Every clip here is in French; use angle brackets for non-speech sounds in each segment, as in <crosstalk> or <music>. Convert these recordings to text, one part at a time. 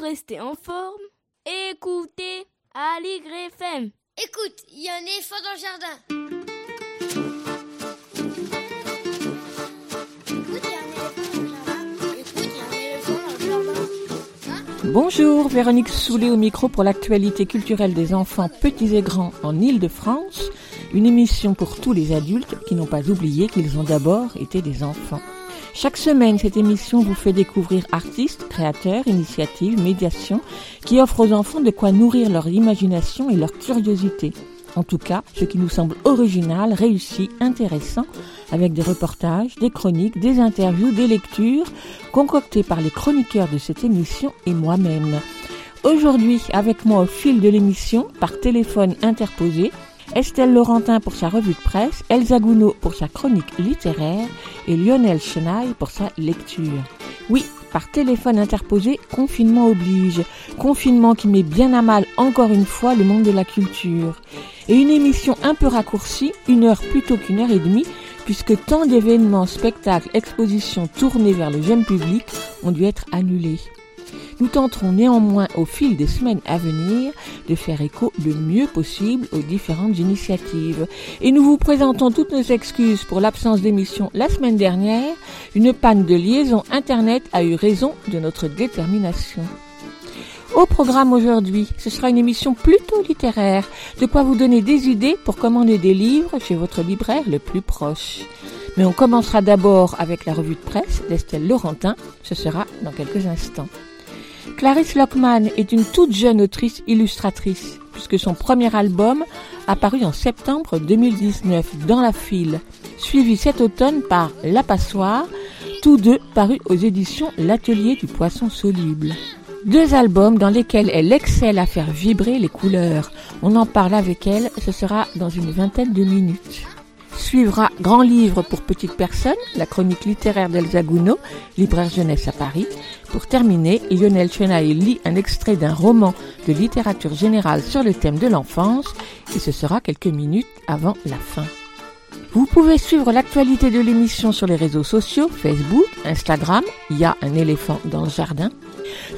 rester en forme, écoutez Aligre FM. Écoute, il y a un éléphant dans le jardin. Écoute, il y a un éléphant dans le jardin. Écoute, il y a un éléphant dans le jardin. Hein Bonjour, Véronique Soulet au micro pour l'actualité culturelle des enfants petits et grands en Île-de-France, une émission pour tous les adultes qui n'ont pas oublié qu'ils ont d'abord été des enfants. Chaque semaine, cette émission vous fait découvrir artistes, créateurs, initiatives, médiations qui offrent aux enfants de quoi nourrir leur imagination et leur curiosité. En tout cas, ce qui nous semble original, réussi, intéressant, avec des reportages, des chroniques, des interviews, des lectures, concoctées par les chroniqueurs de cette émission et moi-même. Aujourd'hui, avec moi au fil de l'émission, par téléphone interposé, Estelle Laurentin pour sa revue de presse, Elsa Gounod pour sa chronique littéraire et Lionel Chenaille pour sa lecture. Oui, par téléphone interposé, confinement oblige. Confinement qui met bien à mal encore une fois le monde de la culture. Et une émission un peu raccourcie, une heure plutôt qu'une heure et demie, puisque tant d'événements, spectacles, expositions tournés vers le jeune public ont dû être annulés. Nous tenterons néanmoins au fil des semaines à venir de faire écho le mieux possible aux différentes initiatives. Et nous vous présentons toutes nos excuses pour l'absence d'émission la semaine dernière. Une panne de liaison Internet a eu raison de notre détermination. Au programme aujourd'hui, ce sera une émission plutôt littéraire, de quoi vous donner des idées pour commander des livres chez votre libraire le plus proche. Mais on commencera d'abord avec la revue de presse d'Estelle Laurentin, ce sera dans quelques instants. Clarisse Lockman est une toute jeune autrice illustratrice, puisque son premier album a paru en septembre 2019 dans la file, suivi cet automne par La Passoire, tous deux parus aux éditions L'Atelier du Poisson Soluble. Deux albums dans lesquels elle excelle à faire vibrer les couleurs. On en parle avec elle, ce sera dans une vingtaine de minutes. Suivra Grand Livre pour petites personnes, la chronique littéraire d'Elsa Gounod, libraire jeunesse à Paris. Pour terminer, Lionel Chenaille lit un extrait d'un roman de littérature générale sur le thème de l'enfance et ce sera quelques minutes avant la fin. Vous pouvez suivre l'actualité de l'émission sur les réseaux sociaux, Facebook, Instagram, il y a un éléphant dans le jardin.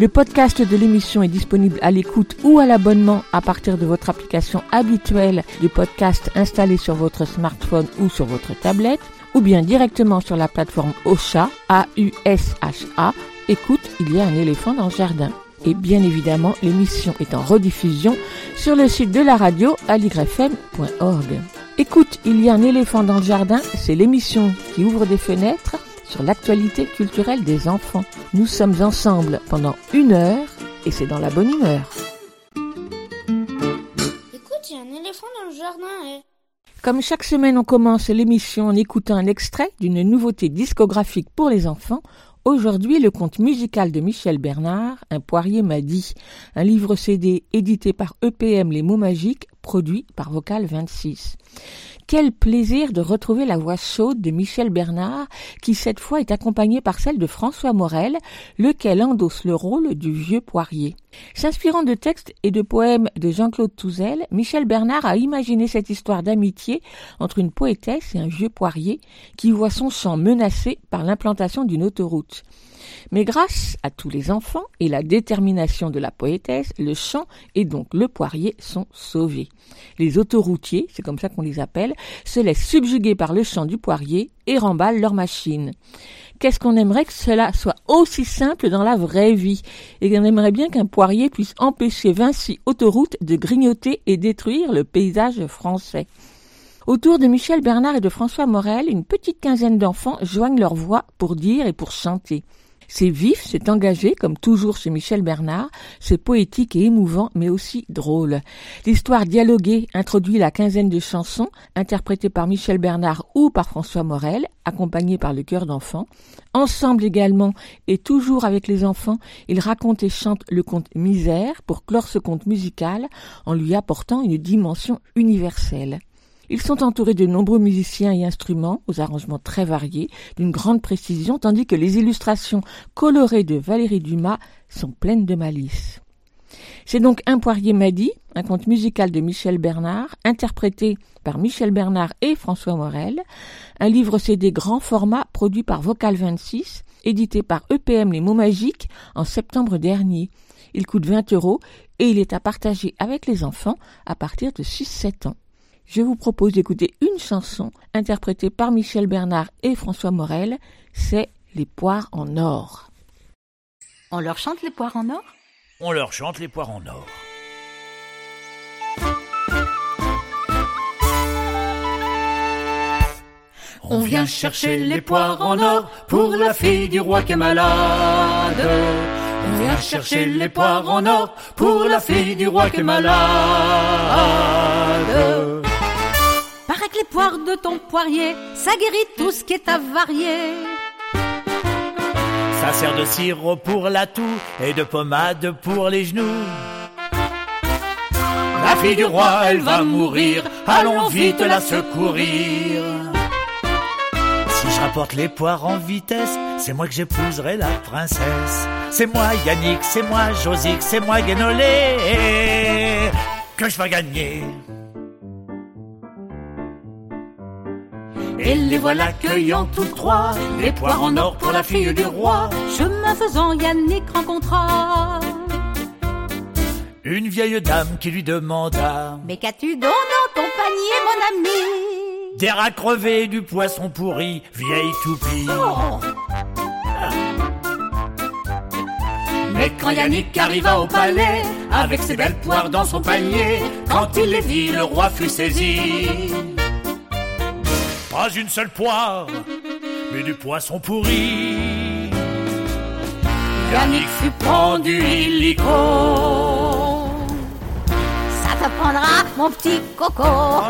Le podcast de l'émission est disponible à l'écoute ou à l'abonnement à partir de votre application habituelle de podcast installée sur votre smartphone ou sur votre tablette, ou bien directement sur la plateforme OSHA, A-U-S-H-A. Écoute, il y a un éléphant dans le jardin. Et bien évidemment, l'émission est en rediffusion sur le site de la radio aligrefm.org. Écoute, il y a un éléphant dans le jardin, c'est l'émission qui ouvre des fenêtres sur l'actualité culturelle des enfants. Nous sommes ensemble pendant une heure et c'est dans la bonne humeur. Écoute, il y a un éléphant dans le jardin. eh. Comme chaque semaine, on commence l'émission en écoutant un extrait d'une nouveauté discographique pour les enfants. Aujourd'hui, le conte musical de Michel Bernard, Un poirier m'a dit, un livre CD édité par EPM Les mots magiques, produit par Vocal 26. Quel plaisir de retrouver la voix chaude de Michel Bernard, qui cette fois est accompagnée par celle de François Morel, lequel endosse le rôle du vieux poirier. S'inspirant de textes et de poèmes de Jean-Claude Touzel, Michel Bernard a imaginé cette histoire d'amitié entre une poétesse et un vieux poirier qui voit son champ menacé par l'implantation d'une autoroute. Mais grâce à tous les enfants et la détermination de la poétesse, le champ et donc le poirier sont sauvés. Les autoroutiers, c'est comme ça qu'on les appelle, se laissent subjuguer par le champ du poirier et remballent leur machine. Qu'est-ce qu'on aimerait que cela soit aussi simple dans la vraie vie? Et qu'on aimerait bien qu'un poirier puisse empêcher Vinci Autoroute de grignoter et détruire le paysage français. Autour de Michel Bernard et de François Morel, une petite quinzaine d'enfants joignent leur voix pour dire et pour chanter. C'est vif, c'est engagé, comme toujours chez Michel Bernard, c'est poétique et émouvant, mais aussi drôle. L'histoire dialoguée introduit la quinzaine de chansons, interprétées par Michel Bernard ou par François Morel, accompagnées par le chœur d'enfants. Ensemble également, et toujours avec les enfants, ils racontent et chantent le conte Misère pour clore ce conte musical en lui apportant une dimension universelle. Ils sont entourés de nombreux musiciens et instruments, aux arrangements très variés, d'une grande précision, tandis que les illustrations colorées de Valérie Dumas sont pleines de malice. C'est donc Un poirier m'a dit, un conte musical de Michel Bernard, interprété par Michel Bernard et François Morel, un livre CD grand format produit par Vocal 26, édité par EPM Les mots magiques en septembre dernier. Il coûte 20 euros et il est à partager avec les enfants à partir de 6-7 ans. Je vous propose d'écouter une chanson interprétée par Michel Bernard et François Morel, c'est Les poires en or. On leur chante les poires en or? On leur chante les poires en or. On vient chercher les poires en or pour la fille du roi qui est malade. On vient chercher les poires en or pour la fille du roi qui est malade. Les poires de ton poirier, ça guérit tout ce qui est avarié. Ça sert de sirop pour la toux et de pommade pour les genoux. La fille du roi, elle va mourir, allons vite la secourir. Si je rapporte les poires en vitesse, c'est moi que j'épouserai la princesse. C'est moi Yannick, c'est moi Josique, c'est moi Guénolé que je vais gagner. Et les voilà cueillant tous trois, les poires en or pour la fille du roi. Chemin faisant, Yannick rencontra. Une vieille dame qui lui demanda Mais qu'as-tu donc dans ton panier, mon ami? Des rats crevés, du poisson pourri, vieille toupie. Mais quand Yannick arriva au palais, avec ses belles poires dans son panier, quand il les vit, le roi fut saisi. Pas une seule poire, mais du poisson pourri. Yannick fut pendu illico. Ça t'apprendra, mon petit coco. <laughs>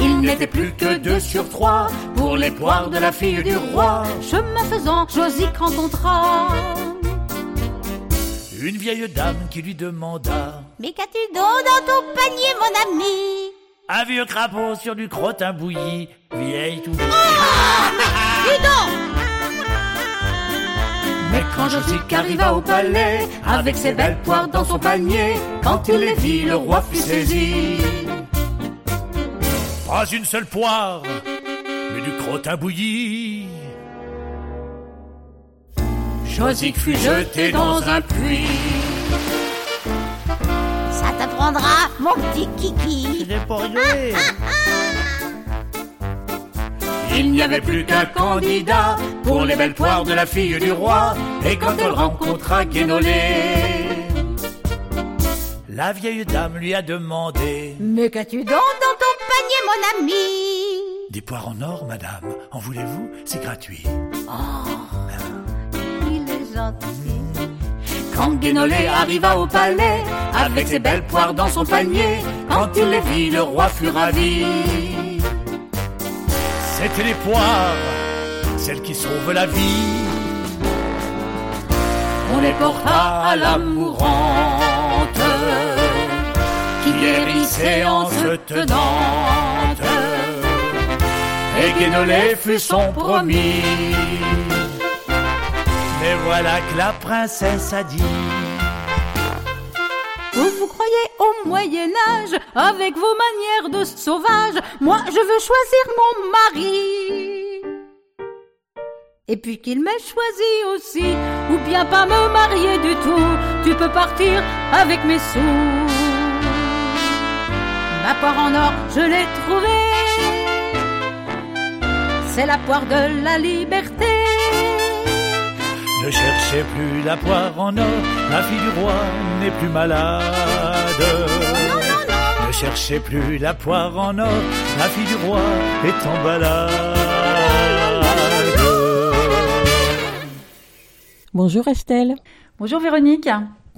Il n'était plus que deux sur trois pour les poires de la fille du roi. Chemin faisant, Josique rencontra. Une vieille dame qui lui demanda Mais qu'as-tu donc dans ton panier, mon ami? Un vieux crapaud sur du crottin bouilli, vieille tout. Dis donc Mais quand Josique arriva au palais, avec ses belles poires dans son panier, quand il les vit, le roi fut saisi. Pas une seule poire, mais du crottin bouilli. Josique fut jeté dans un puits. Ça t'apprendra, mon petit kiki. Il n'y avait plus qu'un candidat pour les belles poires de la fille du roi. Et quand elle rencontra Guénolé, la vieille dame lui a demandé Mais qu'as-tu donc dans ton panier, mon ami? Des poires en or, madame, en voulez-vous? C'est gratuit. Il est gentil. Quand Guénolé arriva au palais, avec ses belles poires dans son panier, quand il les vit, le roi fut ravi. C'étaient les poires, celles qui sauvent la vie. On les porta à la mourante, qui guérissait en se tenante. Et Guénolé fut son promis. Mais voilà que la princesse a dit Vous vous croyez au Moyen Âge avec vos manières de sauvage Moi, je veux choisir mon mari. Et puis qu'il m'ait choisi aussi, ou bien pas me marier du tout. Tu peux partir avec mes sous. Ma poire en or, je l'ai trouvée. C'est la poire de la liberté. Ne cherchez plus la poire en or, la fille du roi n'est plus malade. Ne cherchez plus la poire en or, la fille du roi est en balade. Bonjour Estelle. Bonjour Véronique.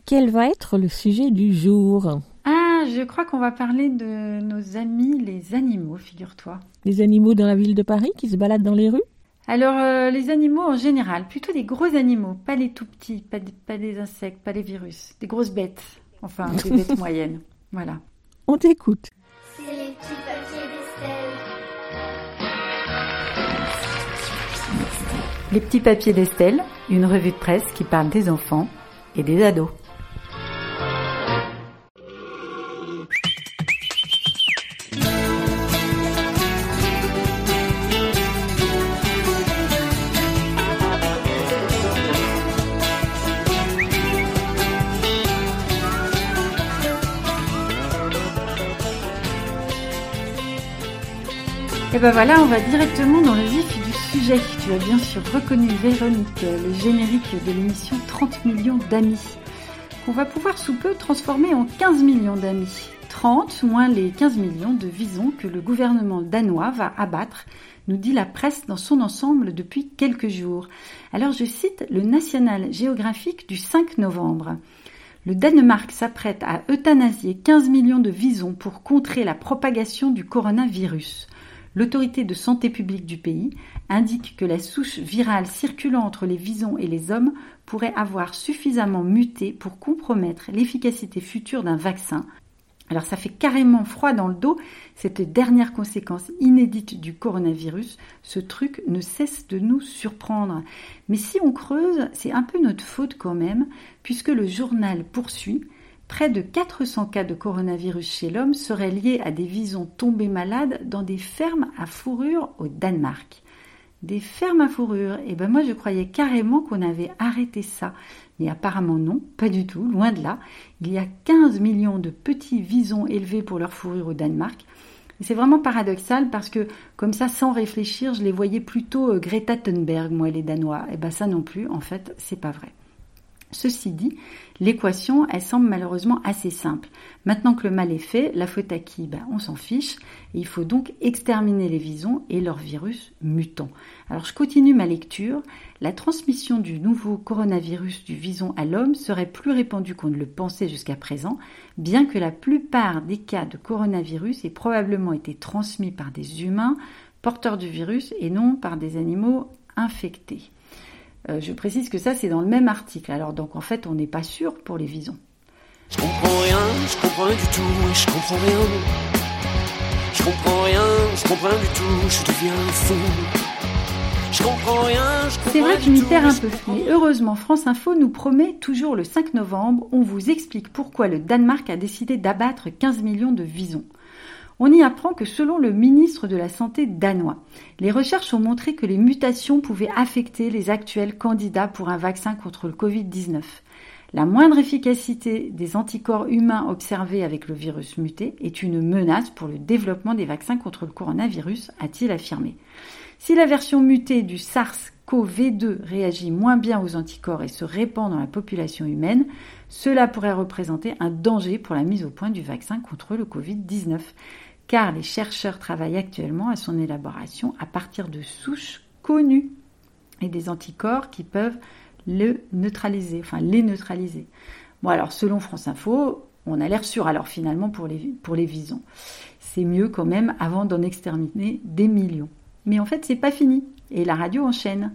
Quel va être le sujet du jour? Ah, je crois qu'on va parler de nos amis les animaux, figure-toi. Les animaux dans la ville de Paris qui se baladent dans les rues? Alors, euh, les animaux en général, plutôt des gros animaux, pas les tout petits, pas des, pas des insectes, pas les virus, des grosses bêtes, enfin des <laughs> bêtes moyennes. Voilà. On t'écoute. C'est les petits papiers d'Estelle. Les petits papiers d'Estelle, une revue de presse qui parle des enfants et des ados. Et ben voilà, on va directement dans le vif du sujet. Tu as bien sûr reconnu Véronique, le générique de l'émission 30 millions d'amis. On va pouvoir sous peu transformer en 15 millions d'amis. 30 moins les 15 millions de visons que le gouvernement danois va abattre, nous dit la presse dans son ensemble depuis quelques jours. Alors je cite le National Géographique du 5 novembre. Le Danemark s'apprête à euthanasier 15 millions de visons pour contrer la propagation du coronavirus. L'autorité de santé publique du pays indique que la souche virale circulant entre les visons et les hommes pourrait avoir suffisamment muté pour compromettre l'efficacité future d'un vaccin, alors ça fait carrément froid dans le dos, cette dernière conséquence inédite du coronavirus, ce truc ne cesse de nous surprendre. Mais si on creuse, c'est un peu notre faute quand même, puisque le journal poursuit, près de 400 cas de coronavirus chez l'homme seraient liés à des visons tombés malades dans des fermes à fourrure au Danemark. Des fermes à fourrure, et eh ben moi je croyais carrément qu'on avait arrêté ça. Mais apparemment non, pas du tout, loin de là. Il y a 15 millions de petits visons élevés pour leur fourrure au Danemark. C'est vraiment paradoxal parce que, comme ça, sans réfléchir, je les voyais plutôt euh, Greta Thunberg, moi, les Danois. Et eh ben ça non plus, en fait, c'est pas vrai. Ceci dit, l'équation, elle semble malheureusement assez simple. Maintenant que le mal est fait, la faute à qui? Ben, On s'en fiche. Il faut donc exterminer les visons et leurs virus mutants. Alors je continue ma lecture. La transmission du nouveau coronavirus du vison à l'homme serait plus répandue qu'on ne le pensait jusqu'à présent, bien que la plupart des cas de coronavirus aient probablement été transmis par des humains porteurs du virus et non par des animaux infectés. Euh, je précise que ça, c'est dans le même article. Alors, donc, en fait, on n'est pas sûr pour les visons. Je comprends rien, je comprends rien du tout, je comprends rien. Je comprends rien, je comprends rien du tout, je deviens fou. Je comprends rien, je comprends C'est vrai qu'il m'y perd un peu, mais heureusement, France Info nous promet toujours le 5 novembre, on vous explique pourquoi le Danemark a décidé d'abattre 15 millions de visons. On y apprend que selon le ministre de la Santé danois, les recherches ont montré que les mutations pouvaient affecter les actuels candidats pour un vaccin contre le Covid-19. La moindre efficacité des anticorps humains observés avec le virus muté est une menace pour le développement des vaccins contre le coronavirus, a-t-il affirmé. Si la version mutée du SARS-CoV-2 réagit moins bien aux anticorps et se répand dans la population humaine, cela pourrait représenter un danger pour la mise au point du vaccin contre le Covid-19 car les chercheurs travaillent actuellement à son élaboration à partir de souches connues et des anticorps qui peuvent le neutraliser, enfin les neutraliser. Bon alors selon France Info, on a l'air sûr alors finalement pour les, visons. C'est mieux quand même avant d'en exterminer des millions. Mais en fait c'est pas fini et la radio enchaîne.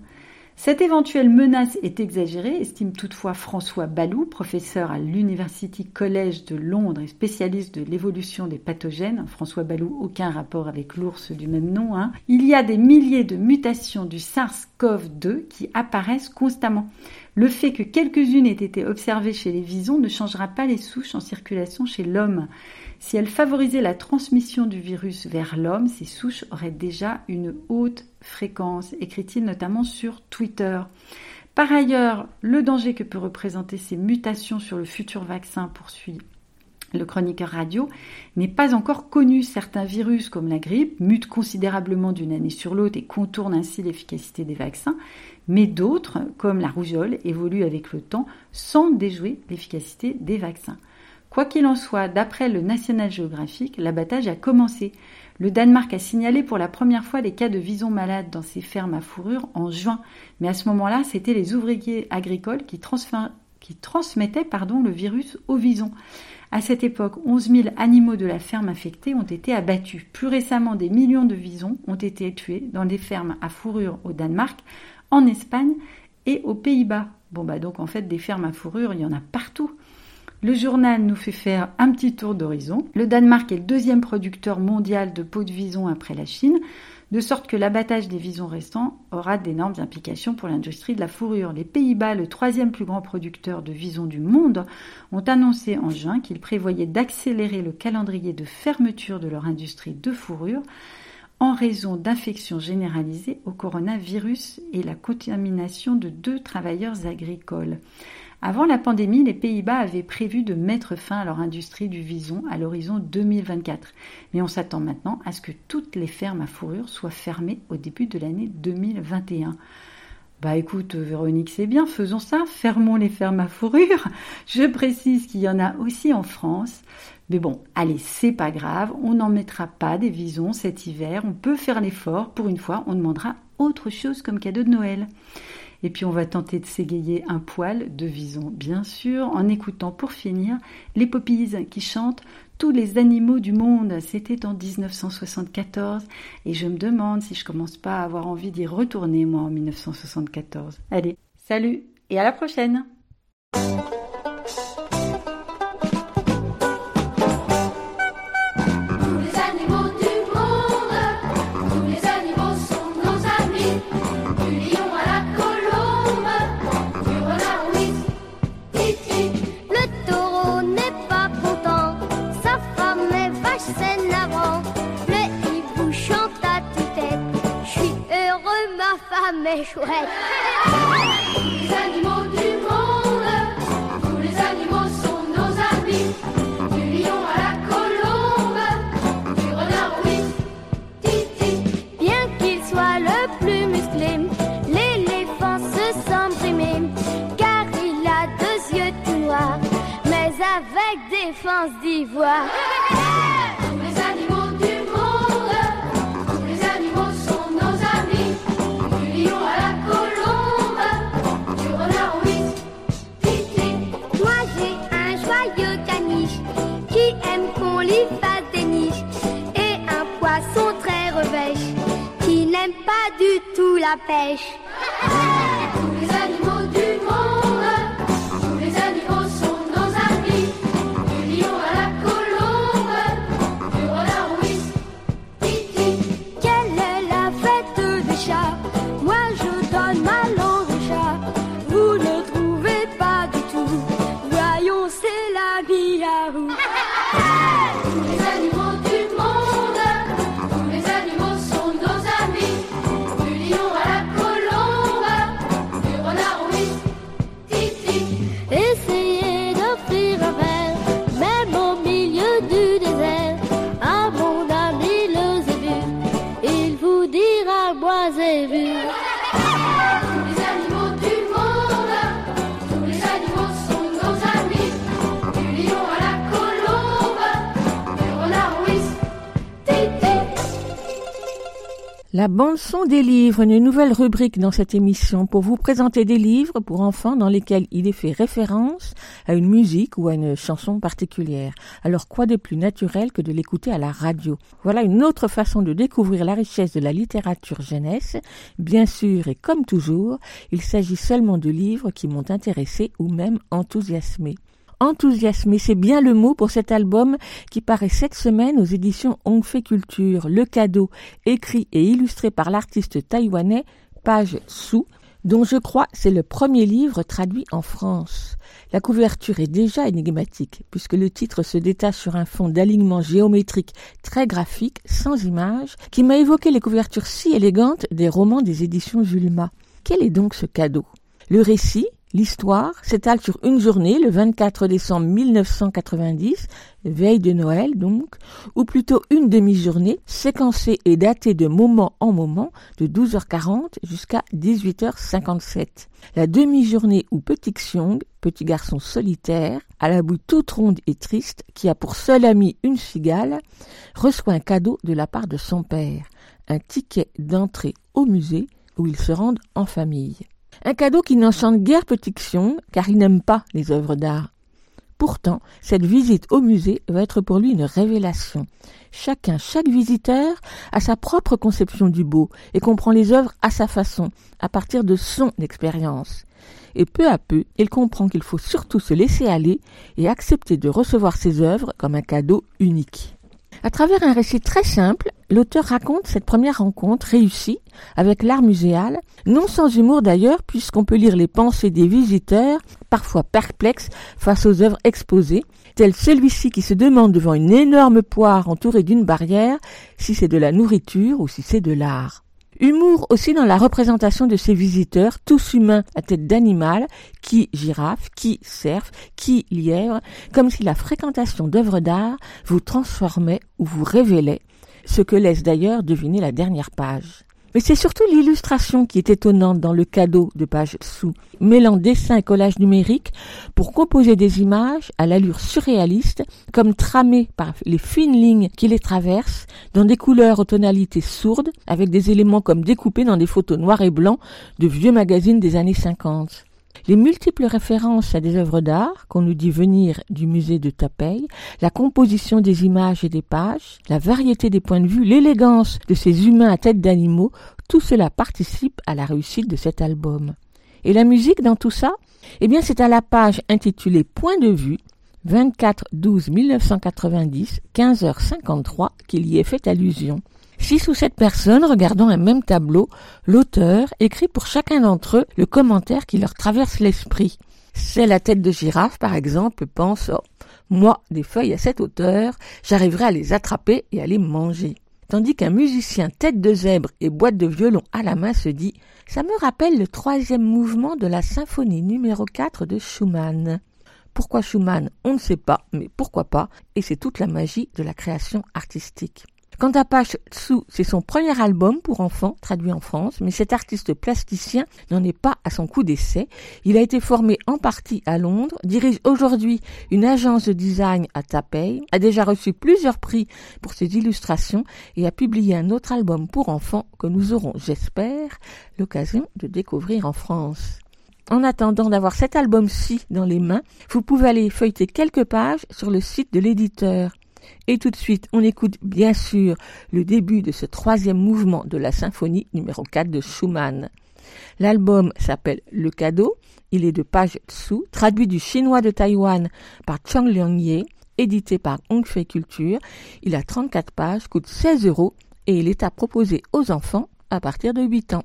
Cette éventuelle menace est exagérée, estime toutefois François Balou, professeur à l'University College de Londres et spécialiste de l'évolution des pathogènes. François Balou, aucun rapport avec l'ours du même nom. Hein. Il y a des milliers de mutations du SARS-CoV-2 qui apparaissent constamment. Le fait que quelques-unes aient été observées chez les visons ne changera pas les souches en circulation chez l'homme. Si elles favorisaient la transmission du virus vers l'homme, ces souches auraient déjà une haute fréquence, écrit-il notamment sur Twitter. Par ailleurs, le danger que peut représenter ces mutations sur le futur vaccin, poursuit le chroniqueur radio, n'est pas encore connu. Certains virus, comme la grippe, mutent considérablement d'une année sur l'autre et contournent ainsi l'efficacité des vaccins, mais d'autres, comme la rougeole, évoluent avec le temps sans déjouer l'efficacité des vaccins. Quoi qu'il en soit, d'après le National Geographic, l'abattage a commencé. Le Danemark a signalé pour la première fois les cas de visons malades dans ses fermes à fourrure en juin, mais à ce moment-là, c'était les ouvriers agricoles qui, transmettaient le virus aux visons. À cette époque, 11 000 animaux de la ferme infectés ont été abattus. Plus récemment, des millions de visons ont été tués dans des fermes à fourrure au Danemark, en Espagne et aux Pays-Bas. Bon bah donc en fait des fermes à fourrure, il y en a partout. Le journal nous fait faire un petit tour d'horizon. Le Danemark est le deuxième producteur mondial de peaux de vison après la Chine, de sorte que l'abattage des visons restants aura d'énormes implications pour l'industrie de la fourrure. Les Pays-Bas, le troisième plus grand producteur de visons du monde, ont annoncé en juin qu'ils prévoyaient d'accélérer le calendrier de fermeture de leur industrie de fourrure en raison d'infections généralisées au coronavirus et la contamination de deux travailleurs agricoles. Avant la pandémie, les Pays-Bas avaient prévu de mettre fin à leur industrie du vison à l'horizon 2024. Mais on s'attend maintenant à ce que toutes les fermes à fourrure soient fermées au début de l'année 2021. Bah écoute, Véronique, c'est bien, faisons ça, fermons les fermes à fourrure. Je précise qu'il y en a aussi en France. Mais bon, allez, c'est pas grave, on n'en mettra pas des visons cet hiver, on peut faire l'effort, pour une fois, on demandera autre chose comme cadeau de Noël. Et puis on va tenter de s'égayer un poil de vison, bien sûr, en écoutant pour finir les Poppies qui chantent Les animaux du monde. C'était en 1974 et je me demande si je commence pas à avoir envie d'y retourner moi en 1974. Allez, salut et à la prochaine les animaux du monde, tous les animaux sont nos amis. Du lion à la colombe, du renard oui, titi. Bien qu'il soit le plus musclé, l'éléphant se sent brimé, car il a deux yeux tout noirs, mais avec défense d'ivoire. Du tout la pêche. La bande-son des livres, une nouvelle rubrique dans cette émission pour vous présenter des livres pour enfants dans lesquels il est fait référence à une musique ou à une chanson particulière. Alors quoi de plus naturel que de l'écouter à la radio? Voilà une autre façon de découvrir la richesse de la littérature jeunesse. Bien sûr et comme toujours, il s'agit seulement de livres qui m'ont intéressé ou même enthousiasmé. Enthousiasmé, c'est bien le mot pour cet album qui paraît cette semaine aux éditions Hongfei Culture. Le cadeau, écrit et illustré par l'artiste taïwanais Page Su, dont je crois c'est le premier livre traduit en France. La couverture est déjà énigmatique, puisque le titre se détache sur un fond d'alignement géométrique très graphique, sans images, qui m'a évoqué les couvertures si élégantes des romans des éditions Julma. Quel est donc ce cadeau? Le récit, L'histoire s'étale sur une journée, le 24 décembre 1990, veille de Noël donc, ou plutôt une demi-journée, séquencée et datée de moment en moment, de 12h40 jusqu'à 18h57. La demi-journée où Petit Xiong, petit garçon solitaire, à la bouille toute ronde et triste, qui a pour seul ami une cigale, reçoit un cadeau de la part de son père, un ticket d'entrée au musée où ils se rendent en famille. Un cadeau qui n'enchante guère Petit Xiong, car il n'aime pas les œuvres d'art. Pourtant, cette visite au musée va être pour lui une révélation. Chacun, chaque visiteur a sa propre conception du beau et comprend les œuvres à sa façon, à partir de son expérience. Et peu à peu, il comprend qu'il faut surtout se laisser aller et accepter de recevoir ses œuvres comme un cadeau unique. À travers un récit très simple, l'auteur raconte cette première rencontre réussie avec l'art muséal, non sans humour d'ailleurs, puisqu'on peut lire les pensées des visiteurs, parfois perplexes face aux œuvres exposées, tel celui-ci qui se demande devant une énorme poire entourée d'une barrière si c'est de la nourriture ou si c'est de l'art. Humour aussi dans la représentation de ces visiteurs, tous humains à tête d'animal, qui girafe, qui cerf, qui lièvre, comme si la fréquentation d'œuvres d'art vous transformait ou vous révélait, ce que laisse d'ailleurs deviner la dernière page. Mais c'est surtout l'illustration qui est étonnante dans le cadeau de page sous, mêlant dessin et collage numérique pour composer des images à l'allure surréaliste, comme tramées par les fines lignes qui les traversent, dans des couleurs aux tonalités sourdes, avec des éléments comme découpés dans des photos noires et blancs de vieux magazines des années 50. Les multiples références à des œuvres d'art qu'on nous dit venir du musée de Tapeille, la composition des images et des pages, la variété des points de vue, l'élégance de ces humains à tête d'animaux, tout cela participe à la réussite de cet album. Et la musique dans tout ça? Eh bien, c'est à la page intitulée Point de vue 24 12 1990 15h53 qu'il y est fait allusion. Six ou sept personnes regardant un même tableau, l'auteur écrit pour chacun d'entre eux le commentaire qui leur traverse l'esprit. C'est la tête de girafe, par exemple, pense oh, Moi, des feuilles à cette hauteur, j'arriverai à les attraper et à les manger. Tandis qu'un musicien tête de zèbre et boîte de violon à la main se dit Ça me rappelle le troisième mouvement de la symphonie numéro 4 de Schumann. Pourquoi Schumann? On ne sait pas, mais pourquoi pas, et c'est toute la magie de la création artistique. Quant à Pache Tsu, c'est son premier album pour enfants traduit en France, mais cet artiste plasticien n'en est pas à son coup d'essai. Il a été formé en partie à Londres, dirige aujourd'hui une agence de design à Taipei, a déjà reçu plusieurs prix pour ses illustrations et a publié un autre album pour enfants que nous aurons, j'espère, l'occasion de découvrir en France. En attendant d'avoir cet album-ci dans les mains, vous pouvez aller feuilleter quelques pages sur le site de l'éditeur. Et tout de suite, on écoute bien sûr le début de ce troisième mouvement de la symphonie numéro 4 de Schumann. L'album s'appelle Le Cadeau, il est de Page Tsu, traduit du chinois de Taïwan par Chang Liang édité par Hongfei Culture. Il a 34 pages, coûte 16 euros et il est à proposer aux enfants à partir de 8 ans.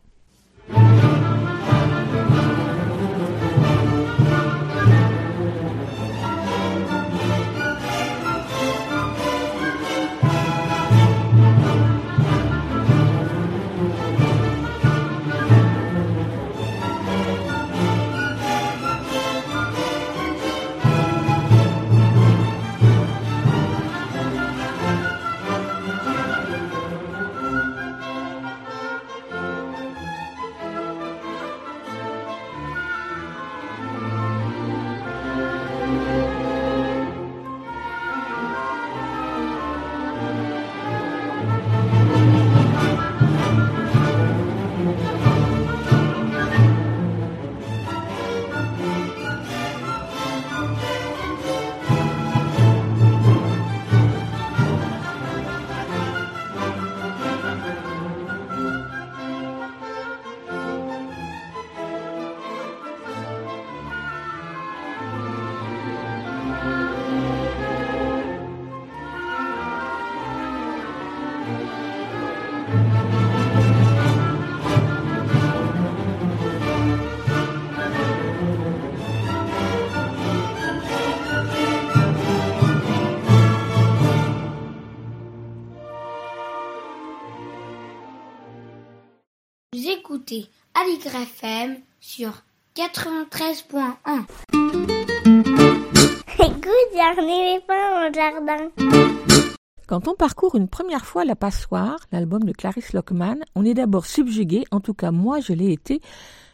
Vous écoutez sur 93.1. <laughs> Écoute, pas au jardin. Quand on parcourt une première fois La Passoire, l'album de Clarisse Lockman, on est d'abord subjugué, en tout cas moi je l'ai été,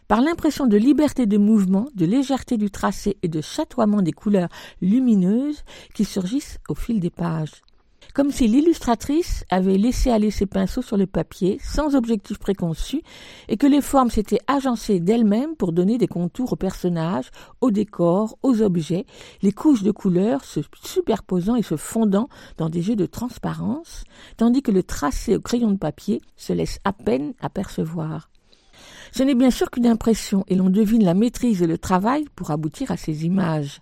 par l'impression de liberté de mouvement, de légèreté du tracé et de chatoiement des couleurs lumineuses qui surgissent au fil des pages. Comme si l'illustratrice avait laissé aller ses pinceaux sur le papier sans objectif préconçu et que les formes s'étaient agencées d'elles-mêmes pour donner des contours aux personnages, aux décors, aux objets, les couches de couleurs se superposant et se fondant dans des jeux de transparence, tandis que le tracé au crayon de papier se laisse à peine apercevoir. Ce n'est bien sûr qu'une impression et l'on devine la maîtrise et le travail pour aboutir à ces images.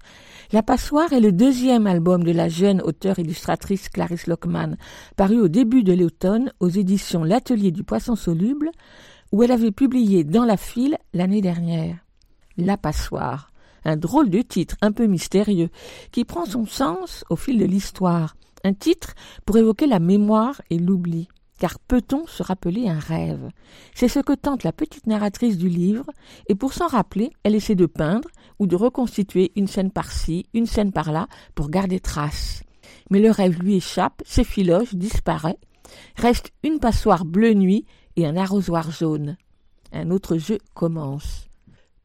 La passoire est le deuxième album de la jeune auteure-illustratrice Clarisse Lockman, paru au début de l'automne aux éditions L'Atelier du Poisson Soluble, où elle avait publié Dans la file l'année dernière. La passoire, un drôle de titre un peu mystérieux, qui prend son sens au fil de l'histoire, un titre pour évoquer la mémoire et l'oubli. Car peut-on se rappeler un rêve? C'est ce que tente la petite narratrice du livre, et pour s'en rappeler, elle essaie de peindre ou de reconstituer une scène par-ci, une scène par-là, pour garder trace. Mais le rêve lui échappe, s'effiloche, disparaît. Reste une passoire bleu nuit et un arrosoir jaune. Un autre jeu commence.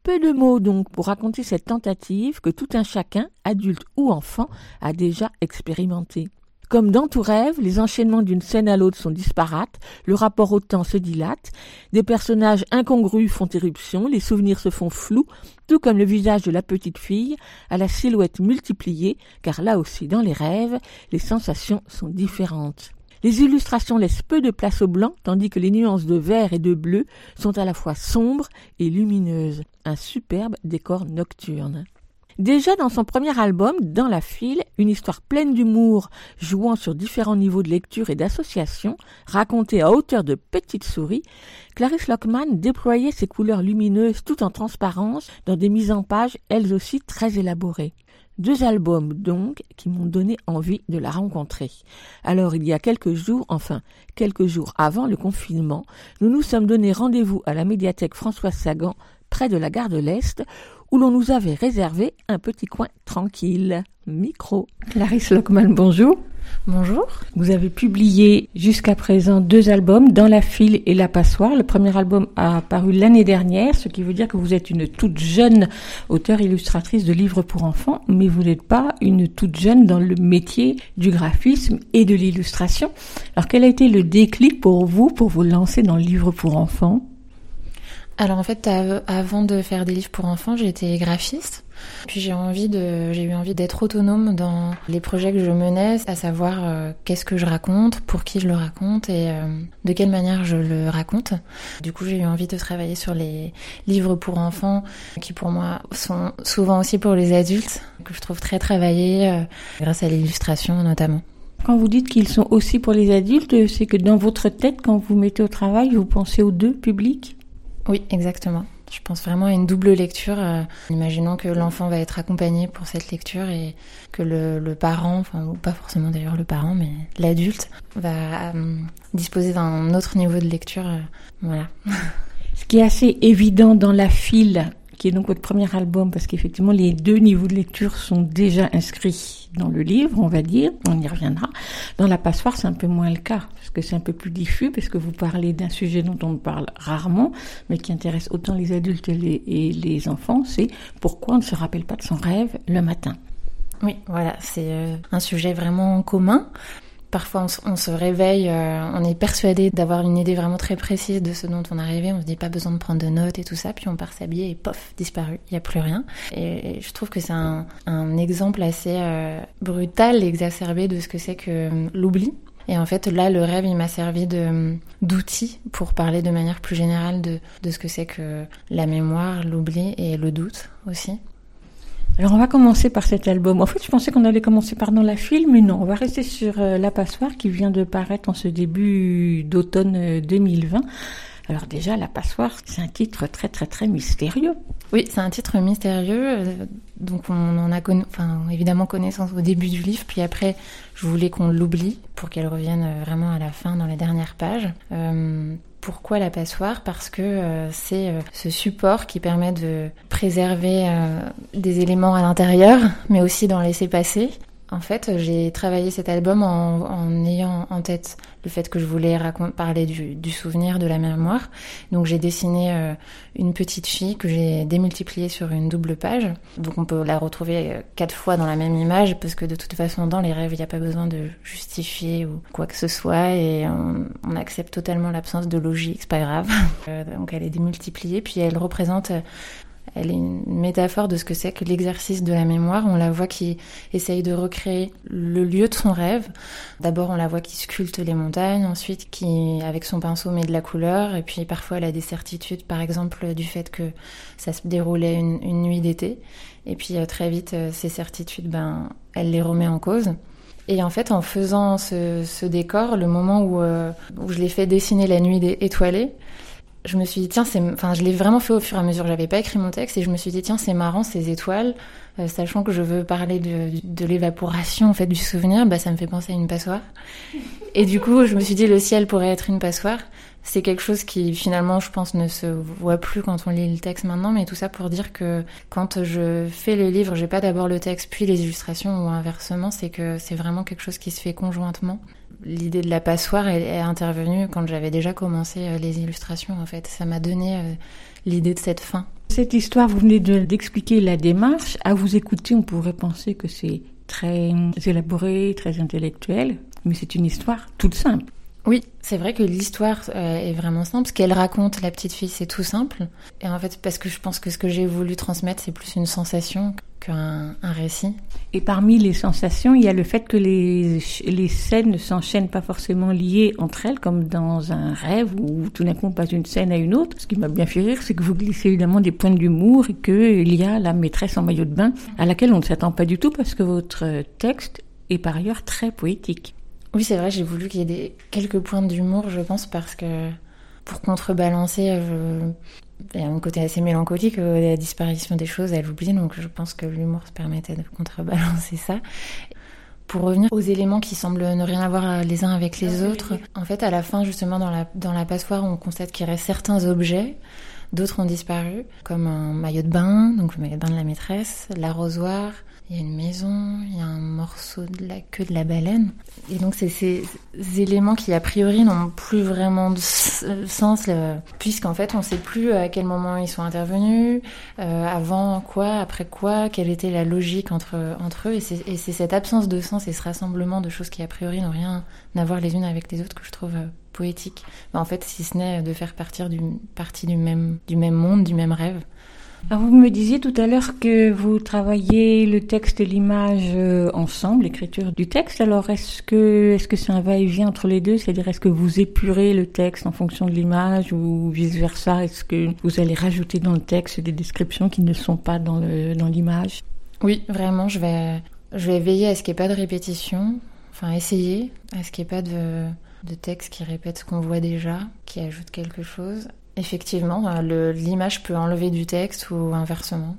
Peu de mots donc pour raconter cette tentative que tout un chacun, adulte ou enfant, a déjà expérimenté. Comme dans tout rêve, les enchaînements d'une scène à l'autre sont disparates, le rapport au temps se dilate, des personnages incongrus font éruption, les souvenirs se font flous, tout comme le visage de la petite fille, à la silhouette multipliée, car là aussi dans les rêves, les sensations sont différentes. Les illustrations laissent peu de place au blanc, tandis que les nuances de vert et de bleu sont à la fois sombres et lumineuses. Un superbe décor nocturne. Déjà dans son premier album, Dans la file, une histoire pleine d'humour, jouant sur différents niveaux de lecture et d'association, racontée à hauteur de petites souris, Clarisse Lockman déployait ses couleurs lumineuses tout en transparence dans des mises en page elles aussi très élaborées. Deux albums donc qui m'ont donné envie de la rencontrer. Alors il y a quelques jours, enfin quelques jours avant le confinement, nous nous sommes donné rendez-vous à la médiathèque François Sagan près de la gare de l'Est où l'on nous avait réservé un petit coin tranquille. Micro. Clarisse Lockman, bonjour. Bonjour. Vous avez publié jusqu'à présent deux albums, Dans la file et La passoire. Le premier album a paru l'année dernière, ce qui veut dire que vous êtes une toute jeune auteure illustratrice de livres pour enfants, mais vous n'êtes pas une toute jeune dans le métier du graphisme et de l'illustration. Alors quel a été le déclic pour vous pour vous lancer dans le livre pour enfants? Alors en fait, avant de faire des livres pour enfants, j'étais graphiste. Puis j'ai envie de, j'ai eu envie d'être autonome dans les projets que je menais, à savoir euh, qu'est-ce que je raconte, pour qui je le raconte et euh, de quelle manière je le raconte. Du coup, j'ai eu envie de travailler sur les livres pour enfants, qui pour moi sont souvent aussi pour les adultes, que je trouve très travaillés, euh, grâce à l'illustration notamment. Quand vous dites qu'ils sont aussi pour les adultes, c'est que dans votre tête, quand vous mettez au travail, vous pensez aux deux publics? Oui, exactement. Je pense vraiment à une double lecture, euh, imaginons que l'enfant va être accompagné pour cette lecture et que le, le parent, enfin ou pas forcément d'ailleurs le parent, mais l'adulte va euh, disposer d'un autre niveau de lecture. euh, voilà. Ce qui est assez évident dans la file, qui est donc votre premier album, parce qu'effectivement les deux niveaux de lecture sont déjà inscrits dans le livre, on va dire, on y reviendra. Dans la passoire, c'est un peu moins le cas, parce que c'est un peu plus diffus, parce que vous parlez d'un sujet dont on parle rarement, mais qui intéresse autant les adultes et les, et les enfants, c'est pourquoi on ne se rappelle pas de son rêve le matin? Oui, voilà, c'est euh, un sujet vraiment commun. Parfois, on se, réveille, euh, on est persuadé d'avoir une idée vraiment très précise de ce dont on a rêvé. On se dit pas besoin de prendre de notes et tout ça, puis on part s'habiller et pof, disparu, il y a plus rien. Et, et je trouve que c'est un, exemple assez euh, brutal, exacerbé de ce que c'est que euh, l'oubli. Et en fait, là, le rêve, il m'a servi d'outil pour parler de manière plus générale de ce que c'est que la mémoire, l'oubli et le doute aussi. Alors on va commencer par cet album. En fait, je pensais qu'on allait commencer par dans la file, mais non, on va rester sur euh, La Passoire qui vient de paraître en ce début d'automne euh, 2020. Alors déjà, La Passoire, c'est un titre très très très mystérieux. Oui, c'est un titre mystérieux, euh, donc on en a évidemment connaissance au début du livre, puis après, je voulais qu'on l'oublie pour qu'elle revienne euh, vraiment à la fin, dans les dernières pages. Euh, pourquoi la passoire? Parce que euh, c'est euh, ce support qui permet de préserver euh, des éléments à l'intérieur, mais aussi d'en laisser passer. En fait, j'ai travaillé cet album en, ayant en tête le fait que je voulais parler du, souvenir, de la mémoire. Donc j'ai dessiné euh, une petite fille que j'ai démultipliée sur une double page. Donc on peut la retrouver euh, quatre fois dans la même image parce que de toute façon dans les rêves il n'y a pas besoin de justifier ou quoi que ce soit et on, accepte totalement l'absence de logique, c'est pas grave. <laughs> Euh, donc elle est démultipliée puis elle représente elle est une métaphore de ce que c'est que l'exercice de la mémoire. On la voit qui essaye de recréer le lieu de son rêve. D'abord, on la voit qui sculpte les montagnes, ensuite qui, avec son pinceau, met de la couleur, et puis parfois elle a des certitudes, par exemple du fait que ça se déroulait une, nuit d'été. Et puis euh, très vite, euh, ces certitudes, ben, elle les remet en cause. Et en fait, en faisant ce, décor, le moment où, euh, où je l'ai fait dessiner la nuit étoilée, je me suis dit tiens c'est enfin je l'ai vraiment fait au fur et à mesure j'avais pas écrit mon texte et je me suis dit tiens c'est marrant ces étoiles euh, sachant que je veux parler de, l'évaporation en fait du souvenir bah ça me fait penser à une passoire. Et du coup je me suis dit le ciel pourrait être une passoire. C'est quelque chose qui finalement je pense ne se voit plus quand on lit le texte maintenant mais tout ça pour dire que quand je fais le livre j'ai pas d'abord le texte puis les illustrations ou inversement c'est que c'est vraiment quelque chose qui se fait conjointement l'idée de la passoire est, intervenue quand j'avais déjà commencé euh, les illustrations en fait. Ça m'a donné euh, l'idée de cette fin. Cette histoire, vous venez de- d'expliquer la démarche. À vous écouter, on pourrait penser que c'est très élaboré, très intellectuel, mais c'est une histoire toute simple. Oui, c'est vrai que l'histoire euh, est vraiment simple. Ce qu'elle raconte, la petite fille, c'est tout simple. Et en fait, parce que je pense que ce que j'ai voulu transmettre, c'est plus une sensation qu'un un récit. Et parmi les sensations, il y a le fait que les, les scènes ne s'enchaînent pas forcément liées entre elles, comme dans un rêve où tout d'un coup on passe d'une scène à une autre. Ce qui m'a bien fait rire, c'est que vous glissez évidemment des points d'humour et qu'il y a la maîtresse en maillot de bain à laquelle on ne s'attend pas du tout parce que votre texte est par ailleurs très poétique. Oui, c'est vrai, j'ai voulu qu'il y ait des, quelques points d'humour, je pense, parce que pour contrebalancer, il y a un côté assez mélancolique, euh, la disparition des choses, elle oublie, donc je pense que l'humour se permettait de contrebalancer ça. Pour revenir aux éléments qui semblent ne rien avoir les uns avec les autres, en fait, à la fin, justement, dans la, dans la passoire, on constate qu'il reste certains objets, d'autres ont disparu, comme un maillot de bain, donc le maillot de bain de la maîtresse, l'arrosoir, il y a une maison, il y a un morceau de la queue de la baleine. Et donc, c'est ces éléments qui, a priori, n'ont plus vraiment de sens, euh, puisqu'en fait, on ne sait plus à quel moment ils sont intervenus, euh, avant quoi, après quoi, quelle était la logique entre, entre eux. Et c'est et c'est cette absence de sens et ce rassemblement de choses qui, a priori, n'ont rien à voir les unes avec les autres que je trouve euh, poétique. Mais en fait, si ce n'est de faire partir du, partie du même, du même monde, du même rêve. Alors, vous me disiez tout à l'heure que vous travaillez le texte et l'image euh, ensemble, l'écriture du texte. Alors, est-ce que est-ce que c'est un va-et-vient entre les deux? C'est-à-dire, est-ce que vous épurez le texte en fonction de l'image ou vice-versa? Est-ce que vous allez rajouter dans le texte des descriptions qui ne sont pas dans le dans l'image? Oui, vraiment, je vais, je vais veiller à ce qu'il n'y ait pas de répétition, enfin essayer à ce qu'il n'y ait pas de, de texte qui répète ce qu'on voit déjà, qui ajoute quelque chose. Effectivement, euh, l'image peut enlever du texte ou inversement.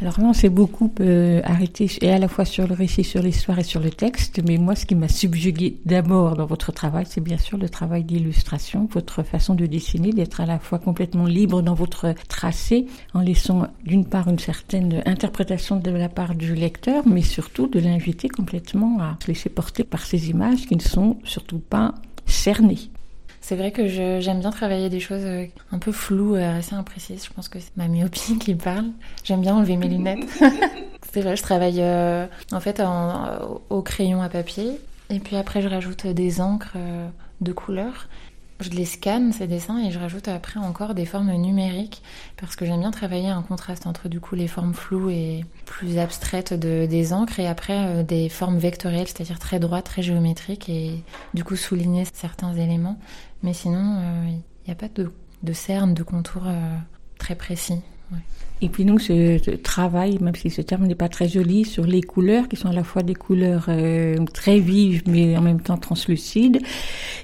Alors là, on s'est beaucoup euh, arrêté et à la fois sur le récit, sur l'histoire et sur le texte. Mais moi, ce qui m'a subjugué d'abord dans votre travail, c'est bien sûr le travail d'illustration, votre façon de dessiner, d'être à la fois complètement libre dans votre tracé, en laissant d'une part une certaine interprétation de la part du lecteur, mais surtout de l'inviter complètement à se laisser porter par ces images qui ne sont surtout pas cernées. C'est vrai que j'aime bien travailler des choses euh, un peu floues, euh, assez imprécises. Je pense que c'est ma myopie <laughs> qui parle. J'aime bien enlever mes lunettes. <laughs> c'est vrai, je travaille euh, en fait en- au crayon à papier. Et puis après, je rajoute des encres euh, de couleur. Je les scanne, ces dessins, et je rajoute après encore des formes numériques. Parce que j'aime bien travailler un contraste entre du coup les formes floues et plus abstraites de, des encres. Et après, euh, des formes vectorielles, c'est-à-dire très droites, très géométriques. Et du coup, souligner certains éléments. Mais sinon, il n'y a pas de, de cerne, de contour euh, très précis. ouais. Et puis donc ce, ce travail, même si ce terme n'est pas très joli, sur les couleurs qui sont à la fois des couleurs euh, très vives mais en même temps translucides.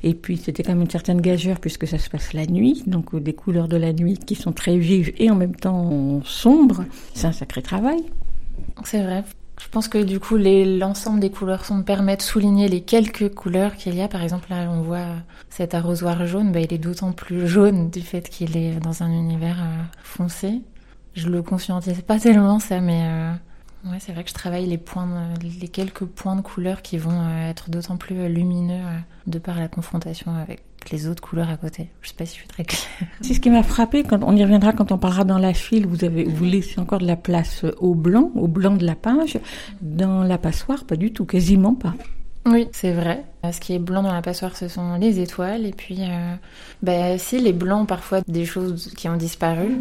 Et puis c'était quand même une certaine gageure puisque ça se passe la nuit, donc euh, des couleurs de la nuit qui sont très vives et en même temps sombres. C'est un sacré travail. C'est vrai. Je pense que du coup, l'ensemble des couleurs sont permet de souligner les quelques couleurs qu'il y a. Par exemple, là, on voit cet arrosoir jaune. Bah, il est d'autant plus <laughs> jaune du fait qu'il est dans un univers euh, foncé. Je le conscientise pas <laughs> tellement ça, mais euh, c'est vrai que je travaille les points, les quelques points de couleurs qui vont euh, être d'autant plus lumineux euh, de par la confrontation avec les autres couleurs à côté. Je sais pas si je suis très claire. <laughs> C'est ce qui m'a frappé quand on y reviendra quand on parlera dans la file. Vous avez vous laissez encore de la place au blanc, au blanc de la page. Dans la passoire, pas du tout, quasiment pas. Oui, c'est vrai. Euh, Ce qui est blanc dans la passoire, ce sont les étoiles. Et puis, euh, bah, si les blancs, parfois, des choses qui ont disparu.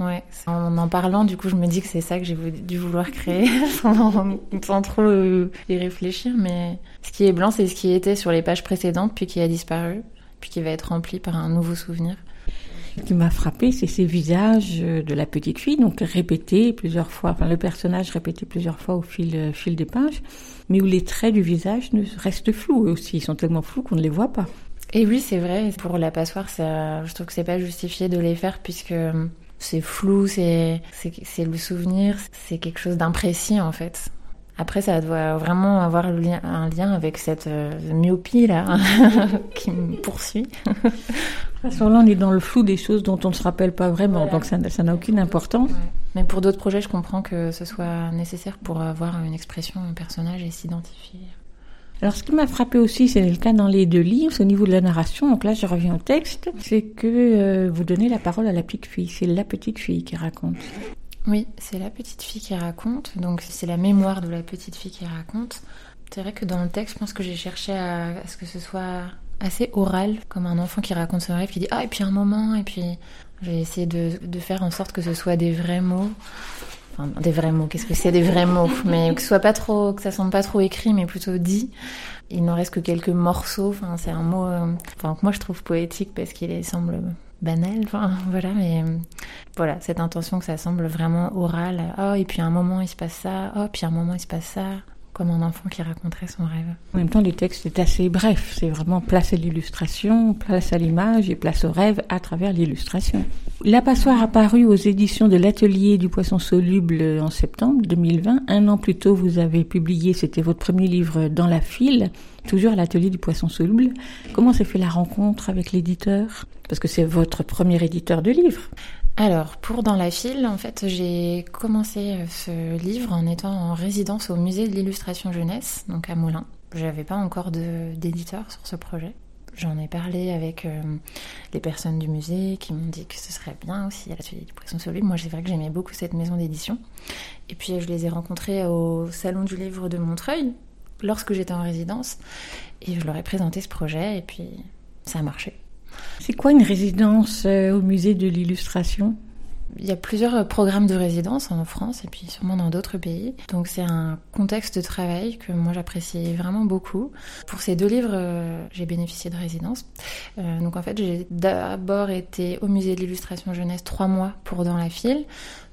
Ouais, en en parlant, du coup, je me dis que c'est ça que j'ai dû vouloir créer <laughs> sans, sans trop euh, y réfléchir. Mais ce qui est blanc, c'est ce qui était sur les pages précédentes, puis qui a disparu, puis qui va être rempli par un nouveau souvenir. Ce qui m'a frappé, c'est ces visages de la petite fille, donc répétés plusieurs fois, enfin le personnage répété plusieurs fois au fil, euh, fil des pages, mais où les traits du visage ne restent flous aussi. Ils sont tellement flous qu'on ne les voit pas. Et oui, c'est vrai. Pour la passoire, ça, je trouve que c'est pas justifié de les faire puisque euh, c'est flou, c'est c'est c'est le souvenir, c'est quelque chose d'imprécis en fait. Après, ça doit vraiment avoir un lien avec cette euh, myopie là <laughs> qui me poursuit. À ce moment-là, on est dans le flou des choses dont on ne se rappelle pas vraiment, donc ça n'a- aucune importance. Mais pour d'autres projets, je comprends que ce soit nécessaire pour avoir une expression, un personnage et s'identifier. Alors, ce qui m'a frappé aussi, c'est le cas dans les deux livres, c'est au niveau de la narration. Donc là, je reviens au texte, c'est que euh, vous donnez la parole à la petite fille. C'est la petite fille qui raconte. Oui, c'est la petite fille qui raconte, donc c'est la mémoire de la petite fille qui raconte. C'est vrai que dans le texte, je pense que j'ai cherché à, ce que ce soit assez oral, comme un enfant qui raconte son rêve, qui dit ah et puis un moment, et puis j'ai essayé de, faire en sorte que ce soit des vrais mots. Enfin, des vrais mots, qu'est-ce que c'est des vrais mots? <laughs> Mais que ce soit pas trop, que ça semble pas trop écrit, mais plutôt dit. Il n'en reste que quelques morceaux. Enfin, c'est un mot, euh, que moi je trouve poétique parce qu'il semble banal. Enfin, <laughs> voilà, mais euh, voilà, cette intention que ça semble vraiment oral. Oh, et puis à un moment il se passe ça. Oh, puis à un moment il se passe ça. Comme un enfant qui raconterait son rêve. En même temps, le texte est assez bref. C'est vraiment place à l'illustration, place à l'image et place au rêve à travers l'illustration. La passoire a paru aux éditions de l'Atelier du Poisson Soluble en septembre 2020. Un an plus tôt, vous avez publié, c'était votre premier livre dans la file, toujours à l'Atelier du Poisson Soluble. Comment s'est fait la rencontre avec l'éditeur? Parce que c'est votre premier éditeur de livres. Alors, pour Dans la file, en fait, j'ai commencé euh, ce livre en étant en résidence au musée de l'illustration jeunesse, donc à Moulins. J'avais pas encore d'éditeur sur ce projet. J'en ai parlé avec euh, les personnes du musée qui m'ont dit que ce serait bien aussi à l'atelier du poisson soluble. Moi, c'est vrai que j'aimais beaucoup cette maison d'édition. Et puis, je les ai rencontrés au Salon du Livre de Montreuil lorsque j'étais en résidence. Et je leur ai présenté ce projet et puis ça a marché. C'est quoi une résidence euh, au musée de l'illustration? Il y a plusieurs programmes de résidence en France et puis sûrement dans d'autres pays. Donc c'est un contexte de travail que moi j'apprécie vraiment beaucoup. Pour ces deux livres, euh, j'ai bénéficié de résidence. Euh, donc en fait, j'ai d'abord été au musée de l'illustration jeunesse trois mois pour Dans la file.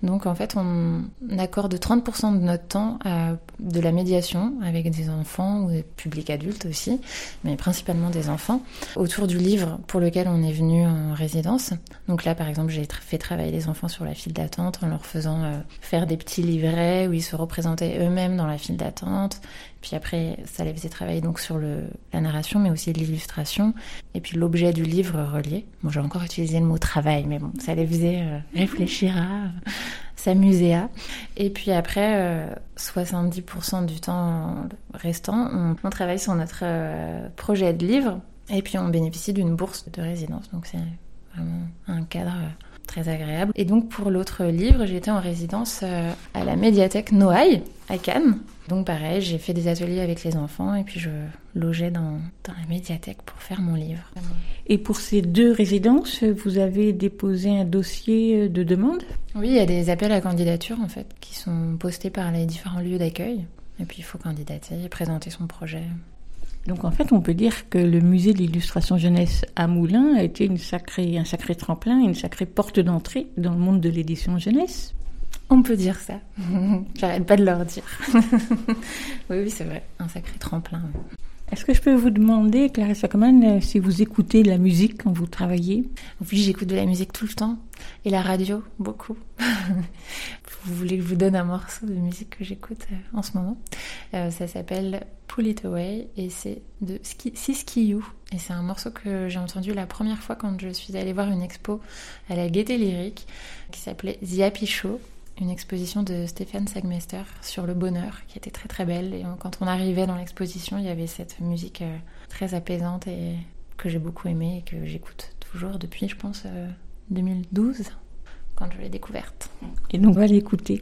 Donc en fait, on accorde 30% de notre temps à de la médiation avec des enfants ou des publics adultes aussi, mais principalement des enfants, autour du livre pour lequel on est venu en résidence. Donc là, par exemple, j'ai fait travailler les enfants sur la file d'attente en leur faisant euh, faire des petits livrets où ils se représentaient eux-mêmes dans la file d'attente. Puis après, ça les faisait travailler donc sur le, la narration, mais aussi l'illustration. Et puis l'objet du livre relié. Bon, j'ai encore utilisé le mot travail, mais bon, ça les faisait euh, <laughs> réfléchir à, s'amuser à. Et puis après, euh, 70% du temps restant, on, on travaille sur notre euh, projet de livre. Et puis on bénéficie d'une bourse de résidence. Donc c'est vraiment un cadre très agréable. Et donc pour l'autre livre, j'étais en résidence euh, à la médiathèque Noailles à Cannes. Donc pareil, j'ai fait des ateliers avec les enfants et puis je logeais dans, dans la médiathèque pour faire mon livre. Et pour ces deux résidences, vous avez déposé un dossier de demande? Oui, il y a des appels à candidature en fait qui sont postés par les différents lieux d'accueil. Et puis il faut candidater et présenter son projet. Donc en fait, on peut dire que le musée de l'illustration jeunesse à Moulins a été un sacré tremplin, une sacrée porte d'entrée dans le monde de l'édition jeunesse. On peut dire ça. <laughs> J'arrête pas de leur dire. <laughs> oui, oui, c'est vrai. Un sacré tremplin. Est-ce que je peux vous demander, Clarissa Coman, euh, si vous écoutez de la musique quand vous travaillez? Oui, j'écoute de la musique tout le temps. Et la radio, beaucoup. <laughs> vous voulez que je vous donne un morceau de musique que j'écoute euh, en ce moment? Euh, Ça s'appelle Pull It Away et c'est de Ski- Siski You. Et c'est un morceau que j'ai entendu la première fois quand je suis allée voir une expo à la Gaieté Lyrique qui s'appelait The Happy Show. Une exposition de Stéphane Sagmeister sur le bonheur qui était très très belle. Et euh, quand on arrivait dans l'exposition, il y avait cette musique euh, très apaisante et que j'ai beaucoup aimée et que j'écoute toujours depuis, je pense, euh, 2012, quand je l'ai découverte. Et donc on va l'écouter.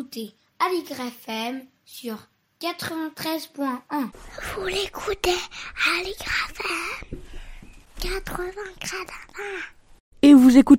Écoutez Aligre FM sur 93.1. Vous l'écoutez Aligre FM 84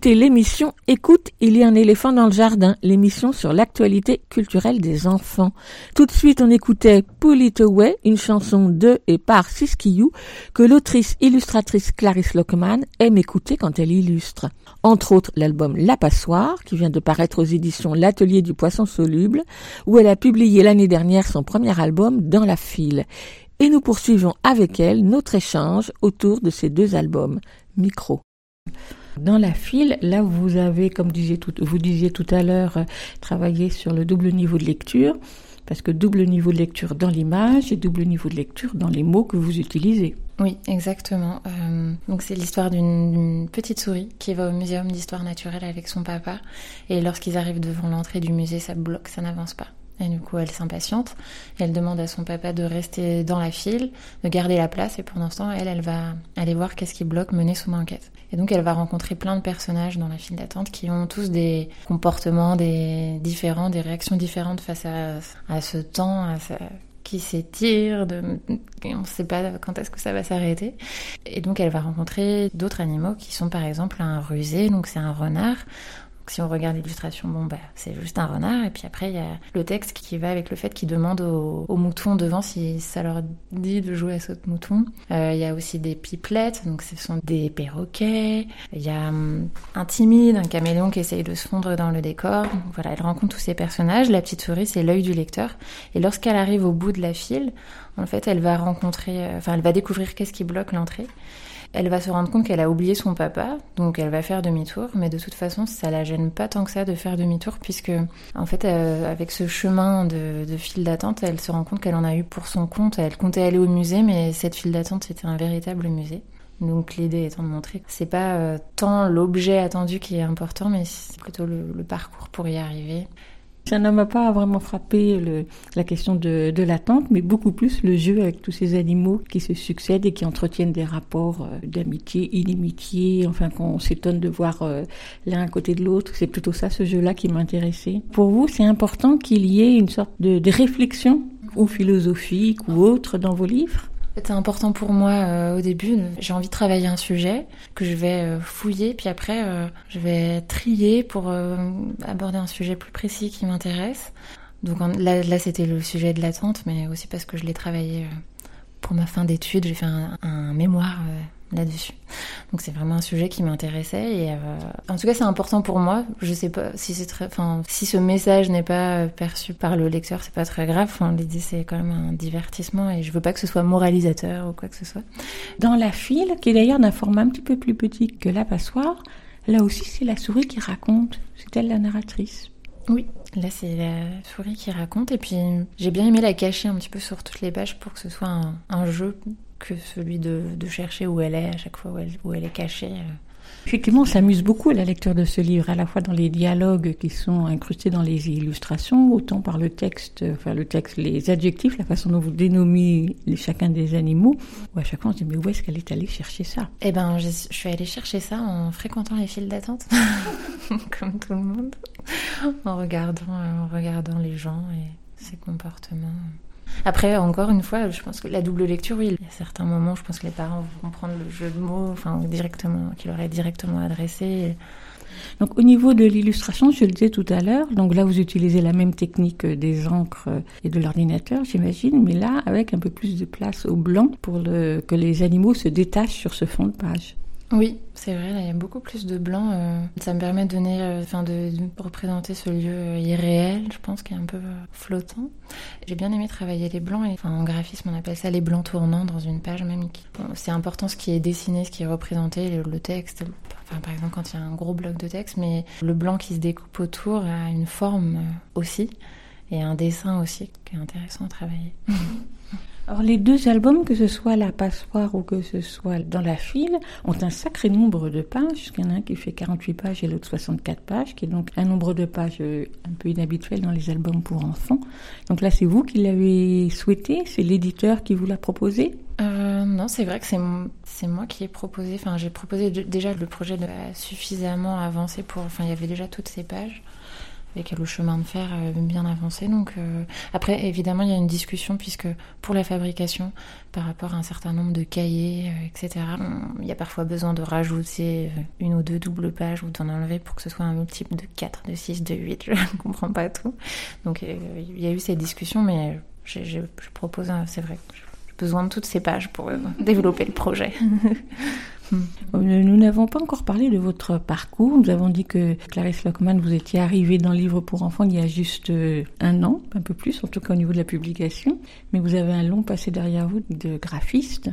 Écoutez l'émission Écoute, il y a un éléphant dans le jardin, l'émission sur l'actualité culturelle des enfants. Tout de suite, on écoutait Pull It Away, une chanson de et par Siskiyou que l'autrice illustratrice Clarisse Lockman aime écouter quand elle illustre. Entre autres, l'album La Passoire, qui vient de paraître aux éditions L'Atelier du Poisson Soluble, où elle a publié l'année dernière son premier album Dans la file. Et nous poursuivons avec elle notre échange autour de ces deux albums. Micro. Dans la file, là vous avez, comme vous disiez tout à l'heure, euh, travaillé sur le double niveau de lecture, parce que double niveau de lecture dans l'image et double niveau de lecture dans les mots que vous utilisez. Oui, exactement. Euh, donc c'est l'histoire d'une petite souris qui va au muséum d'histoire naturelle avec son papa. Et lorsqu'ils arrivent devant l'entrée du musée, ça bloque, ça n'avance pas. Et du coup, elle s'impatiente. Elle demande à son papa de rester dans la file, de garder la place. Et pendant ce temps, elle, elle va aller voir qu'est-ce qui bloque, mener son enquête. Et donc, elle va rencontrer plein de personnages dans la file d'attente qui ont tous des comportements des différents, des réactions différentes face à, ce temps, qui s'étire, de... on ne sait pas quand est-ce que ça va s'arrêter. Et donc elle va rencontrer d'autres animaux qui sont par exemple un rusé, donc c'est un renard. Si on regarde l'illustration, bon bah c'est juste un renard. Et puis après il y a le texte qui va avec le fait qu'ils demandent aux, aux moutons devant si ça leur dit de jouer à saute mouton. Euh, il y a aussi des pipelettes, donc ce sont des perroquets. Il y a hum, un timide, un caméléon qui essaye de se fondre dans le décor. Donc, voilà, elle rencontre tous ces personnages. La petite souris c'est l'œil du lecteur. Et lorsqu'elle arrive au bout de la file, en fait elle va rencontrer, euh, enfin elle va découvrir qu'est-ce qui bloque l'entrée. Elle va se rendre compte qu'elle a oublié son papa, donc elle va faire demi-tour, mais de toute façon, ça la gêne pas tant que ça de faire demi-tour, puisque en fait, euh, avec ce chemin de, file d'attente, elle se rend compte qu'elle en a eu pour son compte. Elle comptait aller au musée, mais cette file d'attente, c'était un véritable musée. Donc l'idée étant de montrer que c'est pas euh, tant l'objet attendu qui est important, mais c'est plutôt le parcours pour y arriver. Ça ne m'a pas vraiment frappé le- la question de, de l'attente, mais beaucoup plus le jeu avec tous ces animaux qui se succèdent et qui entretiennent des rapports euh, d'amitié, inimitié, enfin qu'on s'étonne de voir euh, l'un à côté de l'autre. C'est plutôt ça, ce jeu-là, qui m'intéressait. Pour vous, c'est important qu'il y ait une sorte de, de réflexion ou philosophique ou autre dans vos livres? C'était important pour moi euh, au début. J'ai envie de travailler un sujet que je vais euh, fouiller, puis après euh, je vais trier pour aborder un sujet plus précis qui m'intéresse. Donc là, là c'était le sujet de l'attente, mais aussi parce que je l'ai travaillé pour ma fin d'études. J'ai fait un, mémoire là-dessus. Donc c'est vraiment un sujet qui m'intéressait et euh, en tout cas c'est important pour moi. Je sais pas si c'est très, enfin si ce message n'est pas euh, perçu par le lecteur, c'est pas très grave. Enfin, l'idée c'est quand même un divertissement et je veux pas que ce soit moralisateur ou quoi que ce soit. Dans la file, qui est d'ailleurs d'un format un petit peu plus petit que la passoire, là aussi c'est la souris qui raconte. C'est elle la narratrice. Oui, là c'est la souris qui raconte et puis j'ai bien aimé la cacher un petit peu sur toutes les pages pour que ce soit un, un jeu que celui de, de chercher où elle est à chaque fois où elle, où elle est cachée. euh. Effectivement, on s'amuse beaucoup à la lecture de ce livre, à la fois dans les dialogues qui sont incrustés dans les illustrations, autant par le texte, enfin le texte, les adjectifs, la façon dont vous dénommez chacun des animaux, où à chaque fois on se dit mais où est-ce qu'elle est allée chercher ça? Eh ben, je, je suis allée chercher ça en fréquentant les files d'attente, <laughs> comme tout le monde, en regardant, en regardant les gens et ses comportements. Après, encore une fois, je pense que la double lecture, oui, il y a certains moments, je pense que les parents vont comprendre le jeu de mots, enfin, directement, qu'il leur est directement adressé. Donc au niveau de l'illustration, je le disais tout à l'heure, donc là vous utilisez la même technique des encres et de l'ordinateur, j'imagine, mais là avec un peu plus de place au blanc pour que les animaux se détachent sur ce fond de page. Oui, c'est vrai, là, il y a beaucoup plus de blanc. euh, ça me permet de donner, euh, enfin, de, représenter ce lieu euh, irréel, je pense, qui est un peu flottant. J'ai bien aimé travailler les blancs, et, en graphisme, on appelle ça les blancs tournants dans une page même. c'est important ce qui est dessiné, ce qui est représenté, le, texte. Enfin, par exemple, quand il y a un gros bloc de texte, mais le blanc qui se découpe autour a une forme aussi, et un dessin aussi qui est intéressant à travailler. <laughs> Alors les deux albums, que ce soit La Passoire ou que ce soit Dans la file, ont un sacré nombre de pages. Il y en a un qui fait 48 pages et l'autre 64 pages, qui est donc un nombre de pages euh, un peu inhabituel dans les albums pour enfants. Donc là, c'est vous qui l'avez souhaité C'est l'éditeur qui vous l'a proposé? Euh, non, c'est vrai que c'est moi qui ai proposé. Enfin, j'ai proposé déjà le projet de suffisamment avancé pour. Enfin, il y avait déjà toutes ces pages avec le chemin de fer euh, bien avancé. Donc euh, après, évidemment, il y a une discussion puisque pour la fabrication, par rapport à un certain nombre de cahiers, euh, etc., il y a parfois besoin de rajouter euh, une ou deux doubles pages ou d'en enlever pour que ce soit un multiple de 4, de 6, de 8. <laughs> Je ne comprends pas tout. Donc il y a eu cette discussion, mais je propose, c'est vrai. J'ai besoin de toutes ces pages pour développer le projet. <laughs> Euh, Nous n'avons pas encore parlé de votre parcours. Nous avons dit que Clarisse Lockman, vous étiez arrivée dans le livre pour enfants il y a juste euh, un an, un peu plus, en tout cas au niveau de la publication. Mais vous avez un long passé derrière vous de graphiste.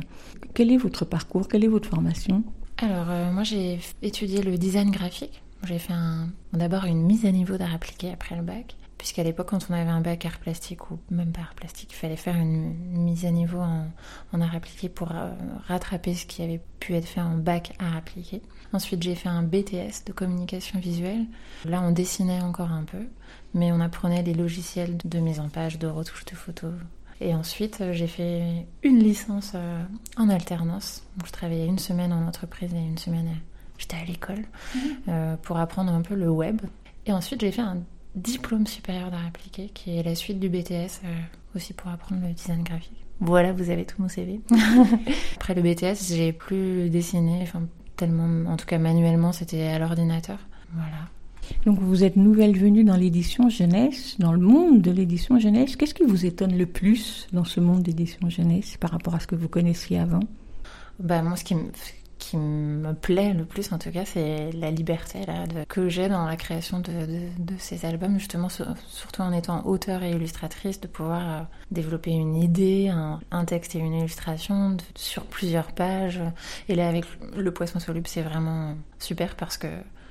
Quel est votre parcours? Quelle est votre formation? Alors, euh, moi, j'ai étudié le design graphique. J'ai fait d'abord une mise à niveau d'art appliqué après le bac. Puisqu'à l'époque, quand on avait un bac art plastique ou même pas art plastique, il fallait faire une, une mise à niveau en, en art appliqué pour euh, rattraper ce qui avait pu être fait en bac art appliqué. Ensuite, j'ai fait un BTS de communication visuelle. Là, on dessinait encore un peu, mais on apprenait les logiciels de mise en page, de retouche de photos. Et ensuite, euh, j'ai fait une licence euh, en alternance. Donc, je travaillais une semaine en entreprise et une semaine, j'étais à l'école euh, pour apprendre un peu le web. Et ensuite, j'ai fait un diplôme supérieur d'art appliqué qui est la suite du BTS euh, aussi pour apprendre le design graphique. Voilà, vous avez tout mon CV. <laughs> Après le BTS, j'ai plus dessiné, enfin tellement, en tout cas manuellement, c'était à l'ordinateur. Voilà. Donc vous êtes nouvelle venue dans l'édition jeunesse, dans le monde de l'édition jeunesse. Qu'est-ce qui vous étonne le plus dans ce monde d'édition jeunesse par rapport à ce que vous connaissiez avant? Bah moi, ce qui me, qui me plaît le plus, en tout cas, c'est la liberté là, que j'ai dans la création de, ces albums, justement, sur- surtout en étant auteur et illustratrice, de pouvoir euh, développer une idée, un, texte et une illustration sur plusieurs pages. Et là, avec le poisson soluble, c'est vraiment super parce que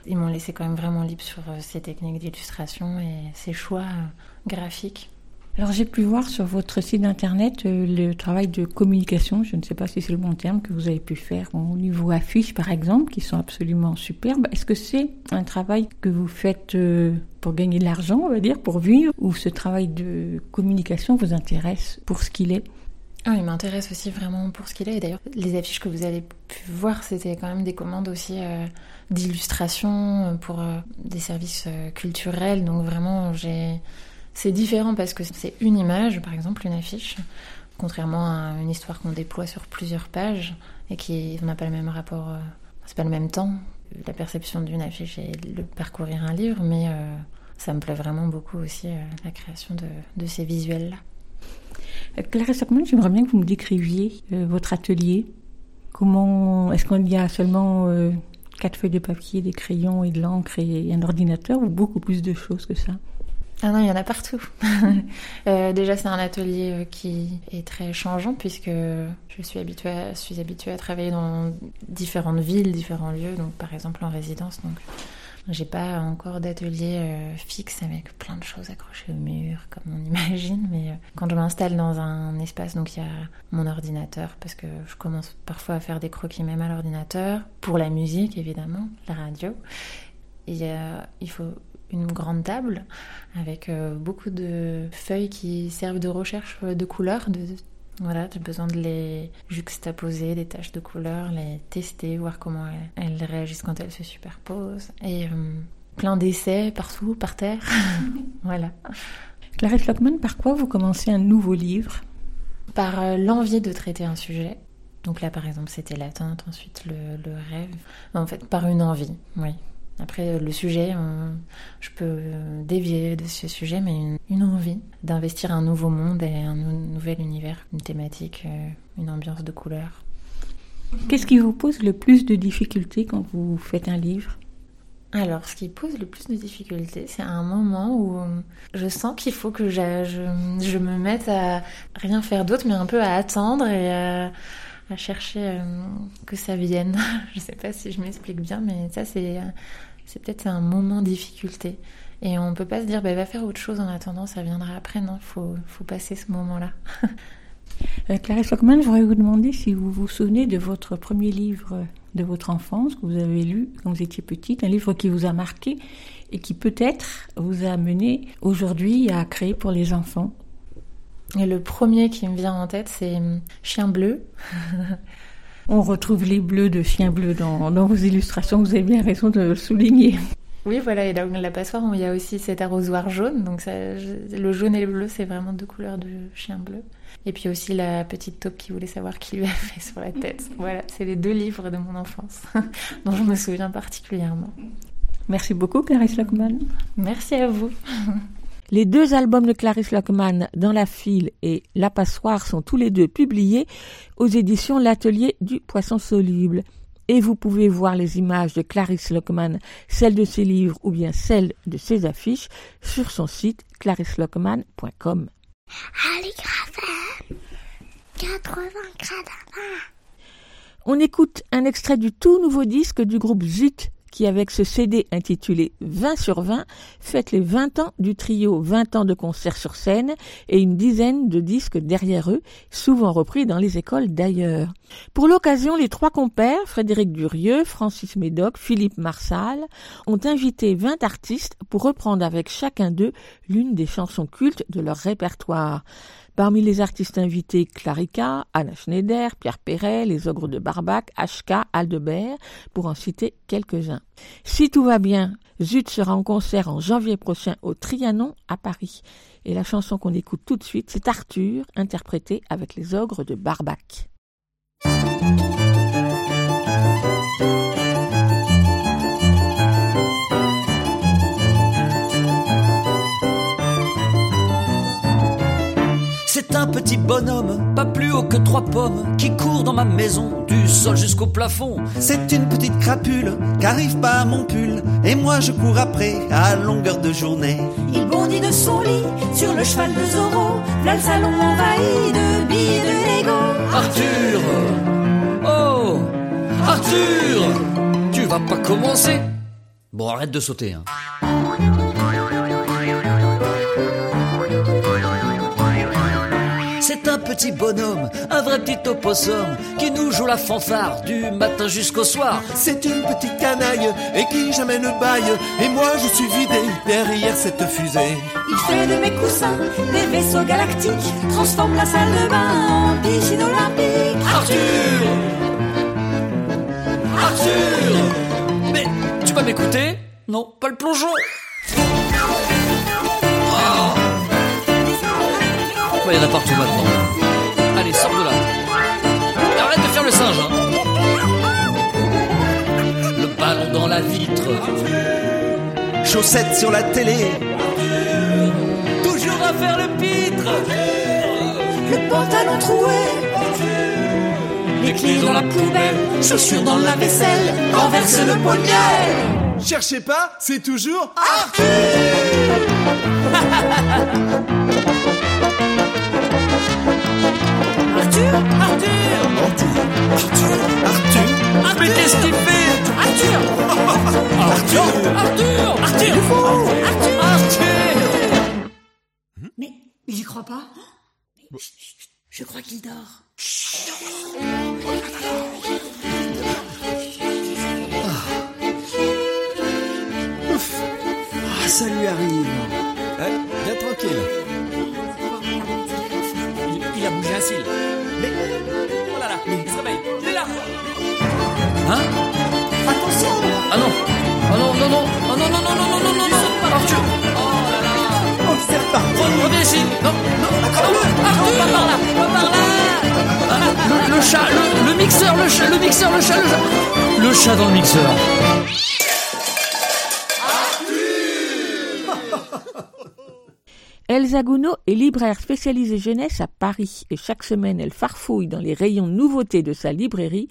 ils m'ont laissé quand même vraiment libre sur euh, ces techniques d'illustration et ces choix euh, graphiques. Alors j'ai pu voir sur votre site internet euh, le travail de communication, je ne sais pas si c'est le bon terme, que vous avez pu faire au niveau affiches par exemple, qui sont absolument superbes. Est-ce que c'est un travail que vous faites euh, pour gagner de l'argent, on va dire, pour vivre, ou ce travail de communication vous intéresse pour ce qu'il est? Ah, il m'intéresse aussi vraiment pour ce qu'il est. D'ailleurs, les affiches que vous avez pu voir, c'était quand même des commandes aussi euh, d'illustration pour des services culturels. Donc vraiment, j'ai... c'est différent parce que c'est une image, par exemple, une affiche, contrairement à une histoire qu'on déploie sur plusieurs pages et qui n'a pas le même rapport, euh, c'est pas le même temps. La perception d'une affiche et le parcourir un livre, mais euh, ça me plaît vraiment beaucoup aussi euh, la création de, ces visuels-là. Hockman, j'aimerais bien que vous me décriviez votre atelier. Comment est-ce qu'il y a seulement quatre feuilles de papier, des crayons et de l'encre et un ordinateur, ou beaucoup plus de choses que ça? Ah non, il y en a partout. <laughs> Euh, déjà, c'est un atelier euh, qui est très changeant puisque je suis habituée, à, suis habituée à travailler dans différentes villes, différents lieux. Donc, par exemple, en résidence. Donc, j'ai pas encore d'atelier euh, fixe avec plein de choses accrochées au mur, comme on <laughs> imagine. Mais quand je m'installe dans un espace, donc il y a mon ordinateur parce que je commence parfois à faire des croquis même à l'ordinateur pour la musique, évidemment, la radio. Il il faut une grande table avec euh, beaucoup de feuilles qui servent de recherche euh, de couleurs. De, voilà, j'ai besoin de les juxtaposer, des taches de couleurs, les tester, voir comment elles, elles réagissent quand elles se superposent. Et euh, plein d'essais partout, par terre. <laughs> voilà. Clarisse Lockman, par quoi vous commencez un nouveau livre? Par euh, l'envie de traiter un sujet. Donc là, par exemple, c'était l'attente, ensuite le, le rêve. En fait, par une envie, oui. Après, euh, le sujet, on- je peux euh, dévier de ce sujet, mais une, une envie d'investir un nouveau monde et un nou- nouvel univers, une thématique, euh, une ambiance de couleurs. Qu'est-ce qui vous pose le plus de difficultés quand vous faites un livre? Alors, ce qui pose le plus de difficultés, c'est un moment où euh, je sens qu'il faut que je, je me mette à rien faire d'autre, mais un peu à attendre et à, à chercher euh, que ça vienne. <laughs> je sais pas si je m'explique bien, mais ça, c'est euh, c'est peut-être un moment de difficulté. Et on peut pas se dire, bah, va faire autre chose en attendant, ça viendra après. Non, il faut, faut passer ce moment-là. <laughs> Euh, Clarisse Lockman, je voudrais vous demander si vous vous souvenez de votre premier livre de votre enfance que vous avez lu quand vous étiez petite, un livre qui vous a marqué et qui peut-être vous a amené aujourd'hui à créer pour les enfants. Et le premier qui me vient en tête, c'est hum, Chien bleu. <laughs> On retrouve les bleus de chien bleu dans, dans vos illustrations, vous avez bien raison de le souligner. Oui, voilà, et dans la passoire, il y a aussi cet arrosoir jaune. Donc, ça, le jaune et le bleu, c'est vraiment deux couleurs de chien bleu. Et puis aussi la petite taupe qui voulait savoir qui lui a fait sur la tête. <laughs> Voilà, c'est les deux livres de mon enfance <laughs> dont je me souviens particulièrement. Merci beaucoup, Clarisse Lockman. Merci à vous. <laughs> Les deux albums de Clarisse Lockman, Dans la file et La passoire, sont tous les deux publiés aux éditions L'Atelier du Poisson Soluble. Et vous pouvez voir les images de Clarisse Lockman, celles de ses livres ou bien celles de ses affiches, sur son site clarisselockman.com. Allez, Grafem 80 gradins. On écoute un extrait du tout nouveau disque du groupe Zut qui, avec ce CD intitulé 20 sur 20, fête les 20 ans du trio 20 ans de concerts sur scène et une dizaine de disques derrière eux, souvent repris dans les écoles d'ailleurs. Pour l'occasion, les trois compères, Frédéric Durieux, Francis Médoc, Philippe Marsal, ont invité 20 artistes pour reprendre avec chacun d'eux l'une des chansons cultes de leur répertoire. Parmi les artistes invités, Clarica, Anna Schneider, Pierre Perret, les Ogres de Barbac, HK, Aldebert, pour en citer quelques-uns. Si tout va bien, Zut sera en concert en janvier prochain au Trianon à Paris. Et la chanson qu'on écoute tout de suite, c'est Arthur, interprété avec les Ogres de Barbac. Petit bonhomme, pas plus haut que trois pommes, qui court dans ma maison, du sol jusqu'au plafond. C'est une petite crapule qui arrive pas à mon pull, et moi je cours après à longueur de journée. Il bondit de son lit sur le cheval de Zorro, v'là le salon envahi de billes de Lego. Arthur Oh Arthur Tu vas pas commencer Bon, arrête de sauter. Hein. Petit bonhomme, un vrai petit opossum, qui nous joue la fanfare du matin jusqu'au soir. C'est une petite canaille et qui jamais ne baille, et moi je suis vidé derrière cette fusée. Il fait de mes coussins des vaisseaux galactiques, transforme la salle de bain en piscine olympique. Arthur Arthur Mais tu vas m'écouter? Non, pas le plongeon Oh Il y en a partout maintenant. Sors de là. Arrête de faire le singe, hein. Le ballon dans la vitre. Chaussettes sur la télé, Toujours à faire le pitre. Le pantalon troué, Les clés dans la poubelle. chaussures dans la vaisselle, renverse le poignet. cherchez pas, c'est toujours Arthur, <laughs> Arthur, Mais qu'est-ce qu'il fait Arthur, Arthur Arthur Arthur Arthur Mais j'y crois pas. Je, crois qu'il dort. Ah, ça lui arrive. Eh, bien tranquille. Il, il a bougé un cil. Hein Attention Ah non. Ah non, non, non. Ah non, non, non, non, non, non, non, non. Arthur Oh là. Là c'est reparti. Re- Reviens ici. Non, non, Arthur. Arthur Pas par là. Pas par là. Ah, le, le chat, le, le mixeur, le chat, le mixeur, le chat, le chat. Le chat dans le mixeur. <laughs> Elsa Gounod est libraire spécialisée jeunesse à Paris. Et chaque semaine elle farfouille dans les rayons nouveautés de sa librairie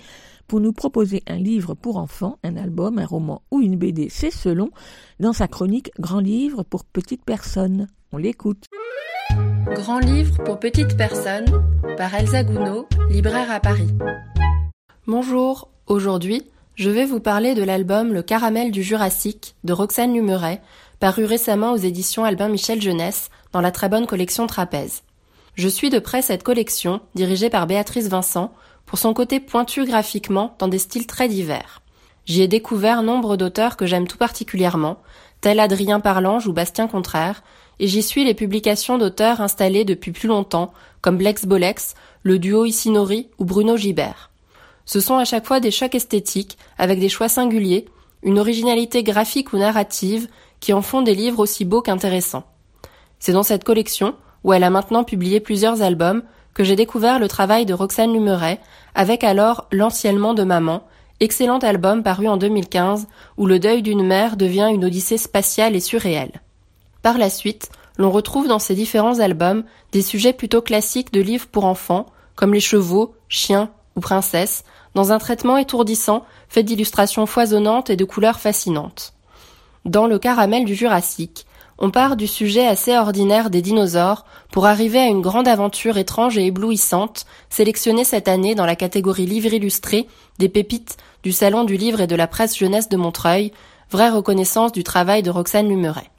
pour nous proposer un livre pour enfants, un album, un roman ou une BD, c'est selon, dans sa chronique Grand livre pour petites personnes. On l'écoute. Grand livre pour petites personnes par Elsa Gounod, libraire à Paris. Bonjour, aujourd'hui, je vais vous parler de l'album Le caramel du Jurassique de Roxane Lumeret, paru récemment aux éditions Albin Michel Jeunesse dans la très bonne collection Trapèze. Je suis de près cette collection, dirigée par Béatrice Vincent, pour son côté pointu graphiquement dans des styles très divers. J'y ai découvert nombre d'auteurs que j'aime tout particulièrement, tels Adrien Parlange ou Bastien Contraire, et j'y suis les publications d'auteurs installés depuis plus longtemps, comme Blex Bolex, le duo Isinori ou Bruno Gibert. Ce sont à chaque fois des chocs esthétiques, avec des choix singuliers, une originalité graphique ou narrative, qui en font des livres aussi beaux qu'intéressants. C'est dans cette collection, où elle a maintenant publié plusieurs albums, que j'ai découvert le travail de Roxane Lumeret, avec alors L'anciennement de maman, excellent album paru en 2015, où le deuil d'une mère devient une odyssée spatiale et surréelle. Par la suite, l'on retrouve dans ces différents albums des sujets plutôt classiques de livres pour enfants, comme les chevaux, chiens ou princesses, dans un traitement étourdissant fait d'illustrations foisonnantes et de couleurs fascinantes. Dans le caramel du Jurassique, on part du sujet assez ordinaire des dinosaures pour arriver à une grande aventure étrange et éblouissante, sélectionnée cette année dans la catégorie livre illustré des pépites du Salon du livre et de la presse jeunesse de Montreuil, vraie reconnaissance du travail de Roxane Lumeret.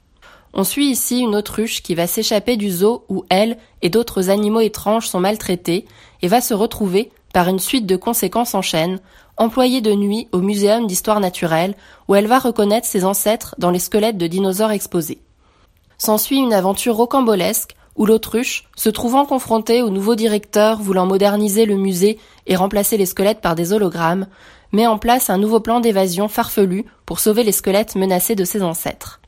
On suit ici une autruche qui va s'échapper du zoo où elle et d'autres animaux étranges sont maltraités et va se retrouver, par une suite de conséquences en chaîne, employée de nuit au Muséum d'histoire naturelle où elle va reconnaître ses ancêtres dans les squelettes de dinosaures exposés. S'ensuit une aventure rocambolesque où l'autruche, se trouvant confrontée au nouveau directeur voulant moderniser le musée et remplacer les squelettes par des hologrammes, met en place un nouveau plan d'évasion farfelu pour sauver les squelettes menacés de ses ancêtres.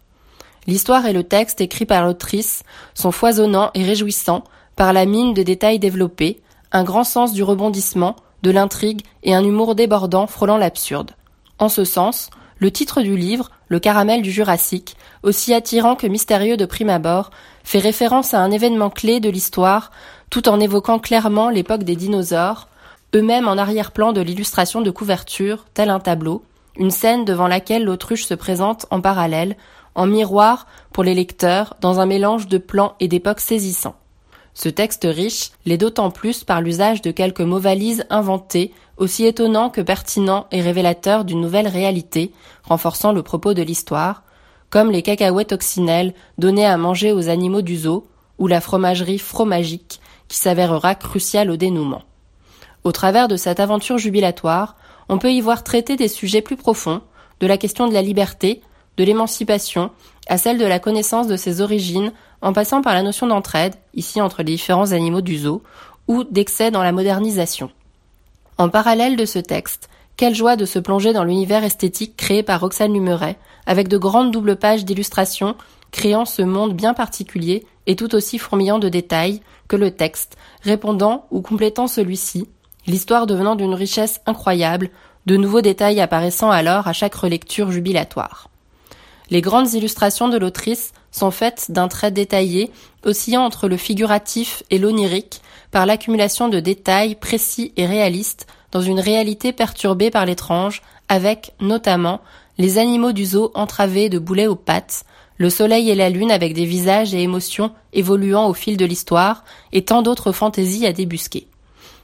L'histoire et le texte écrit par l'autrice sont foisonnants et réjouissants par la mine de détails développés, un grand sens du rebondissement, de l'intrigue et un humour débordant frôlant l'absurde. En ce sens, le titre du livre, Le caramel du Jurassique, aussi attirant que mystérieux de prime abord, fait référence à un événement clé de l'histoire, tout en évoquant clairement l'époque des dinosaures, eux-mêmes en arrière-plan de l'illustration de couverture, tel un tableau, une scène devant laquelle l'autruche se présente en parallèle, en miroir pour les lecteurs, dans un mélange de plans et d'époques saisissants. Ce texte riche l'est d'autant plus par l'usage de quelques mots valises inventés, aussi étonnants que pertinents et révélateurs d'une nouvelle réalité, renforçant le propos de l'histoire, comme les cacahuètes occinelles données à manger aux animaux du zoo, ou la fromagerie fromagique, qui s'avérera cruciale au dénouement. Au travers de cette aventure jubilatoire, on peut y voir traiter des sujets plus profonds, de la question de la liberté, de l'émancipation, à celle de la connaissance de ses origines, en passant par la notion d'entraide, ici entre les différents animaux du zoo, ou d'excès dans la modernisation. En parallèle de ce texte, quelle joie de se plonger dans l'univers esthétique créé par Roxane Lumeret, avec de grandes doubles pages d'illustrations, créant ce monde bien particulier et tout aussi fourmillant de détails que le texte, répondant ou complétant celui-ci, l'histoire devenant d'une richesse incroyable, de nouveaux détails apparaissant alors à chaque relecture jubilatoire. Les grandes illustrations de l'autrice sont faites d'un trait détaillé, oscillant entre le figuratif et l'onirique, par l'accumulation de détails précis et réalistes dans une réalité perturbée par l'étrange, avec, notamment, les animaux du zoo entravés de boulets aux pattes, le soleil et la lune avec des visages et émotions évoluant au fil de l'histoire, et tant d'autres fantaisies à débusquer.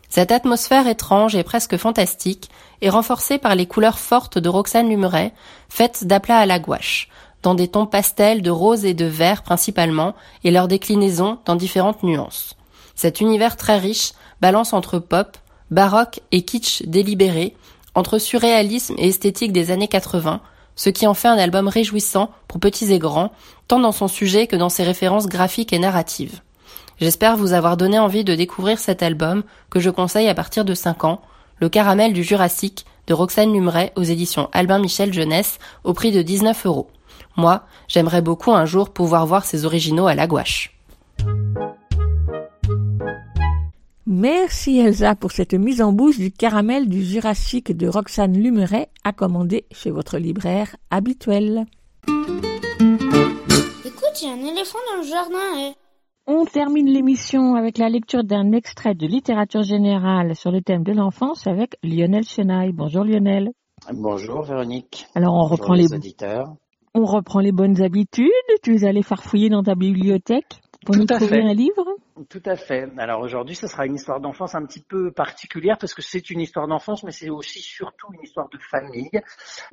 Cette atmosphère étrange et presque fantastique est renforcée par les couleurs fortes de Roxane Lumeret, faites d'aplat à la gouache, dans des tons pastels de rose et de vert principalement, et leurs déclinaisons dans différentes nuances. Cet univers très riche balance entre pop, baroque et kitsch délibéré, entre surréalisme et esthétique des années 80, ce qui en fait un album réjouissant pour petits et grands, tant dans son sujet que dans ses références graphiques et narratives. J'espère vous avoir donné envie de découvrir cet album que je conseille à partir de 5 ans, Le caramel du Jurassique de Roxane Lumeret aux éditions Albin Michel Jeunesse au prix de 19 euros. Moi, j'aimerais beaucoup un jour pouvoir voir ces originaux à la gouache. Merci Elsa pour cette mise en bouche du caramel du Jurassique de Roxane Lumeret à commander chez votre libraire habituel. Écoute, il y a un éléphant dans le jardin. eh. On termine l'émission avec la lecture d'un extrait de littérature générale sur le thème de l'enfance avec Lionel Chenaille. Bonjour Lionel. Bonjour Véronique. Alors on Bonjour reprend les, auditeurs. On reprend les bonnes habitudes. Tu es allé farfouiller dans ta bibliothèque pour Tout nous à trouver fait. un livre? Tout à fait. Alors aujourd'hui, ce sera une histoire d'enfance un petit peu particulière parce que c'est une histoire d'enfance, mais c'est aussi surtout une histoire de famille.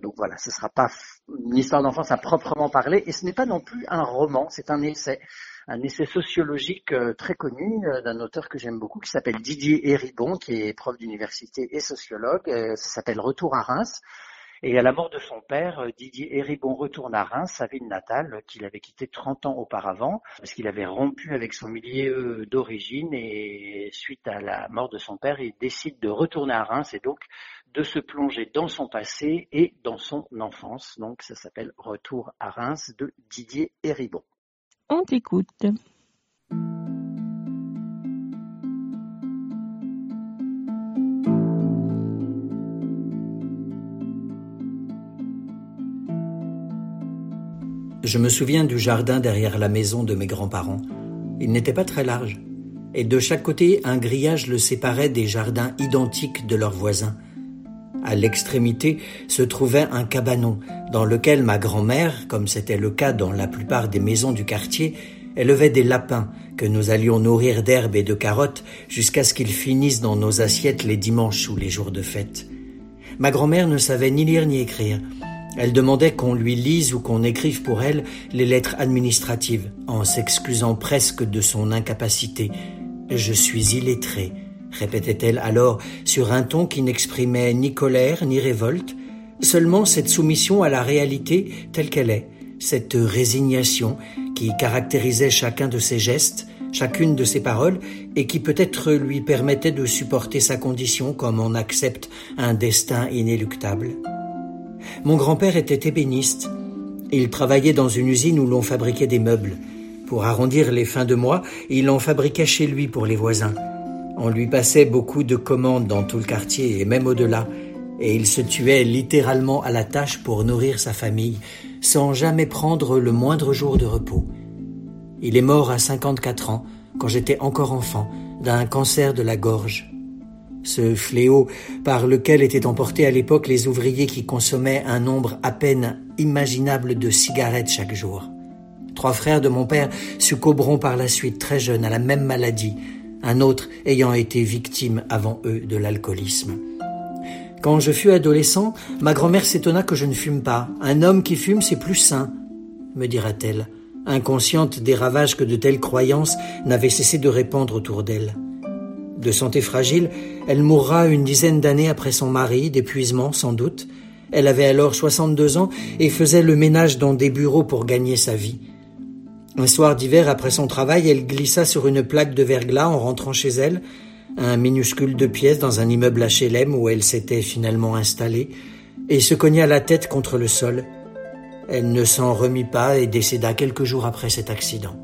Donc voilà, ce sera pas une histoire d'enfance à proprement parler, et ce n'est pas non plus un roman, c'est un essai, un essai sociologique euh, très connu euh, d'un auteur que j'aime beaucoup qui s'appelle Didier Héribon, qui est prof d'université et sociologue. Euh, Ça s'appelle Retour à Reims. Et à la mort de son père, euh, Didier Héribon retourne à Reims, sa ville natale, euh, qu'il avait quitté 30 ans auparavant, parce qu'il avait rompu avec son milieu d'origine et suite à la mort de son père, il décide de retourner à Reims et donc de se plonger dans son passé et dans son enfance. Donc ça s'appelle Retour à Reims de Didier Héribon. On t'écoute. Je me souviens du jardin derrière la maison de mes grands-parents. Il n'était pas très large, et de chaque côté un grillage le séparait des jardins identiques de leurs voisins. À l'extrémité se trouvait un cabanon dans lequel ma grand-mère, comme c'était le cas dans la plupart des maisons du quartier, élevait des lapins que nous allions nourrir d'herbes et de carottes jusqu'à ce qu'ils finissent dans nos assiettes les dimanches ou les jours de fête. Ma grand-mère ne savait ni lire ni écrire. Elle demandait qu'on lui lise ou qu'on écrive pour elle les lettres administratives, en s'excusant presque de son incapacité. Je suis illettrée, répétait-elle alors sur un ton qui n'exprimait ni colère ni révolte, seulement cette soumission à la réalité telle qu'elle est, cette résignation qui caractérisait chacun de ses gestes, chacune de ses paroles, et qui peut-être lui permettait de supporter sa condition comme on accepte un destin inéluctable. Mon grand-père était ébéniste. Il travaillait dans une usine où l'on fabriquait des meubles. Pour arrondir les fins de mois, il en fabriquait chez lui pour les voisins. On lui passait beaucoup de commandes dans tout le quartier et même au-delà, et il se tuait littéralement à la tâche pour nourrir sa famille, sans jamais prendre le moindre jour de repos. Il est mort à 54 ans, quand j'étais encore enfant, d'un cancer de la gorge. Ce fléau par lequel étaient emportés à l'époque les ouvriers qui consommaient un nombre à peine imaginable de cigarettes chaque jour. Trois frères de mon père succomberont par la suite très jeunes à la même maladie, un autre ayant été victime avant eux de l'alcoolisme. Quand je fus adolescent, ma grand-mère s'étonna que je ne fume pas. Un homme qui fume, c'est plus sain, me dira-t-elle, inconsciente des ravages que de telles croyances n'avaient cessé de répandre autour d'elle. De santé fragile, elle mourra une dizaine d'années après son mari, d'épuisement sans doute. Elle avait alors 62 ans et faisait le ménage dans des bureaux pour gagner sa vie. Un soir d'hiver après son travail, elle glissa sur une plaque de verglas en rentrant chez elle, un minuscule de pièces dans un immeuble HLM où elle s'était finalement installée, et se cogna la tête contre le sol. Elle ne s'en remit pas et décéda quelques jours après cet accident.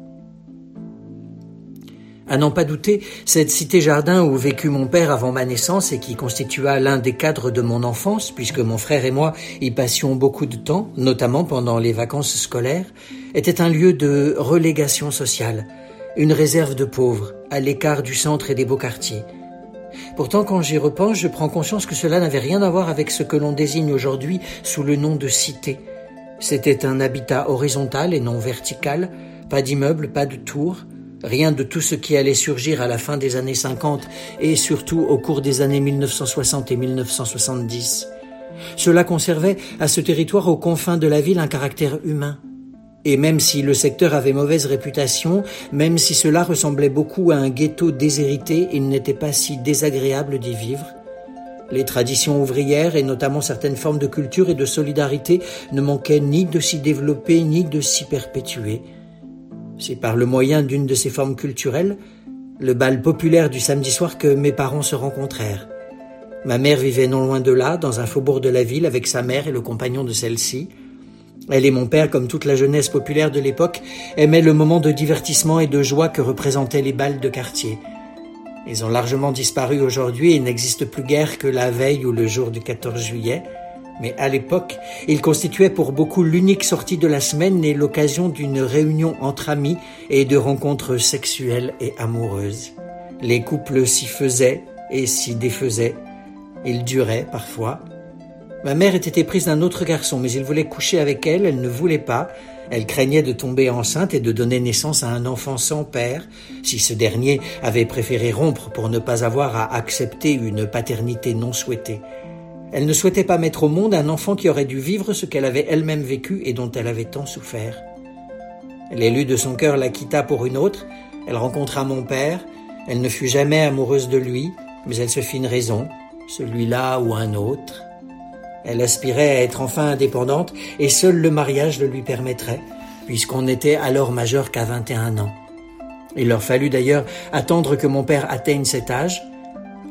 À n'en pas douter, cette cité-jardin où vécut mon père avant ma naissance et qui constitua l'un des cadres de mon enfance, puisque mon frère et moi y passions beaucoup de temps, notamment pendant les vacances scolaires, était un lieu de relégation sociale, une réserve de pauvres, à l'écart du centre et des beaux quartiers. Pourtant, quand j'y repense, je prends conscience que cela n'avait rien à voir avec ce que l'on désigne aujourd'hui sous le nom de cité. C'était un habitat horizontal et non vertical, pas d'immeubles, pas de tours, Rien de tout ce qui allait surgir à la fin des années 50 et surtout au cours des années 1960 et 1970. Cela conservait à ce territoire aux confins de la ville un caractère humain. Et même si le secteur avait mauvaise réputation, même si cela ressemblait beaucoup à un ghetto déshérité, il n'était pas si désagréable d'y vivre. Les traditions ouvrières et notamment certaines formes de culture et de solidarité ne manquaient ni de s'y développer ni de s'y perpétuer. C'est par le moyen d'une de ces formes culturelles, le bal populaire du samedi soir, que mes parents se rencontrèrent. Ma mère vivait non loin de là, dans un faubourg de la ville, avec sa mère et le compagnon de celle-ci. Elle et mon père, comme toute la jeunesse populaire de l'époque, aimaient le moment de divertissement et de joie que représentaient les bals de quartier. Ils ont largement disparu aujourd'hui et n'existent plus guère que la veille ou le jour du 14 juillet. Mais à l'époque, il constituait pour beaucoup l'unique sortie de la semaine et l'occasion d'une réunion entre amis et de rencontres sexuelles et amoureuses. Les couples s'y faisaient et s'y défaisaient. Ils duraient parfois. Ma mère était éprise d'un autre garçon, mais il voulait coucher avec elle, elle ne voulait pas. Elle craignait de tomber enceinte et de donner naissance à un enfant sans père, si ce dernier avait préféré rompre pour ne pas avoir à accepter une paternité non souhaitée. Elle ne souhaitait pas mettre au monde un enfant qui aurait dû vivre ce qu'elle avait elle-même vécu et dont elle avait tant souffert. L'élu de son cœur la quitta pour une autre, elle rencontra mon père, elle ne fut jamais amoureuse de lui, mais elle se fit une raison, celui-là ou un autre. Elle aspirait à être enfin indépendante et seul le mariage le lui permettrait, puisqu'on n'était alors majeur qu'à 21 ans. Il leur fallut d'ailleurs attendre que mon père atteigne cet âge,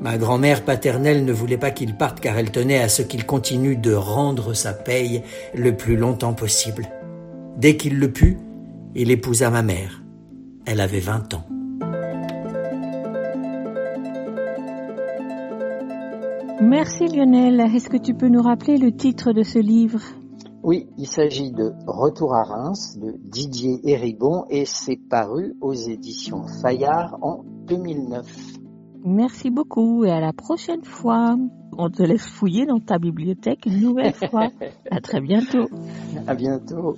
Ma grand-mère paternelle ne voulait pas qu'il parte car elle tenait à ce qu'il continue de rendre sa paye le plus longtemps possible. Dès qu'il le put, il épousa ma mère. Elle avait vingt ans. Merci Lionel. Est-ce que tu peux nous rappeler le titre de ce livre? Oui, il s'agit de Retour à Reims de Didier Héribon et c'est paru aux éditions Fayard en 2009. Merci beaucoup et à la prochaine fois. On te laisse fouiller dans ta bibliothèque une nouvelle fois. à très bientôt. À bientôt.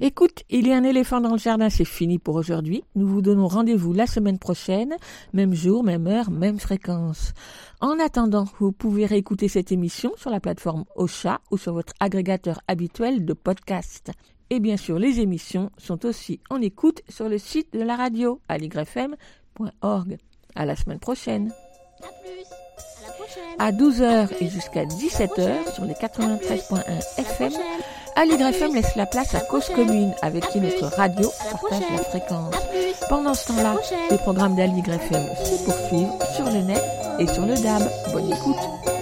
Écoute, il y a un éléphant dans le jardin, c'est fini pour aujourd'hui. Nous vous donnons rendez-vous la semaine prochaine, même jour, même heure, même fréquence. En attendant, vous pouvez réécouter cette émission sur la plateforme Ocha ou sur votre agrégateur habituel de podcast. Et bien sûr, les émissions sont aussi en écoute sur le site de la radio aligrefm.org. À la semaine prochaine. À plus. À la prochaine. À 12h et jusqu'à 17h sur les 93.1 FM, Aligrefm laisse la place à Cause Commune avec qui notre radio partage la fréquence. Pendant ce temps-là, les programmes d'Aligrefm se poursuivent sur le net et sur le DAB. Bonne écoute.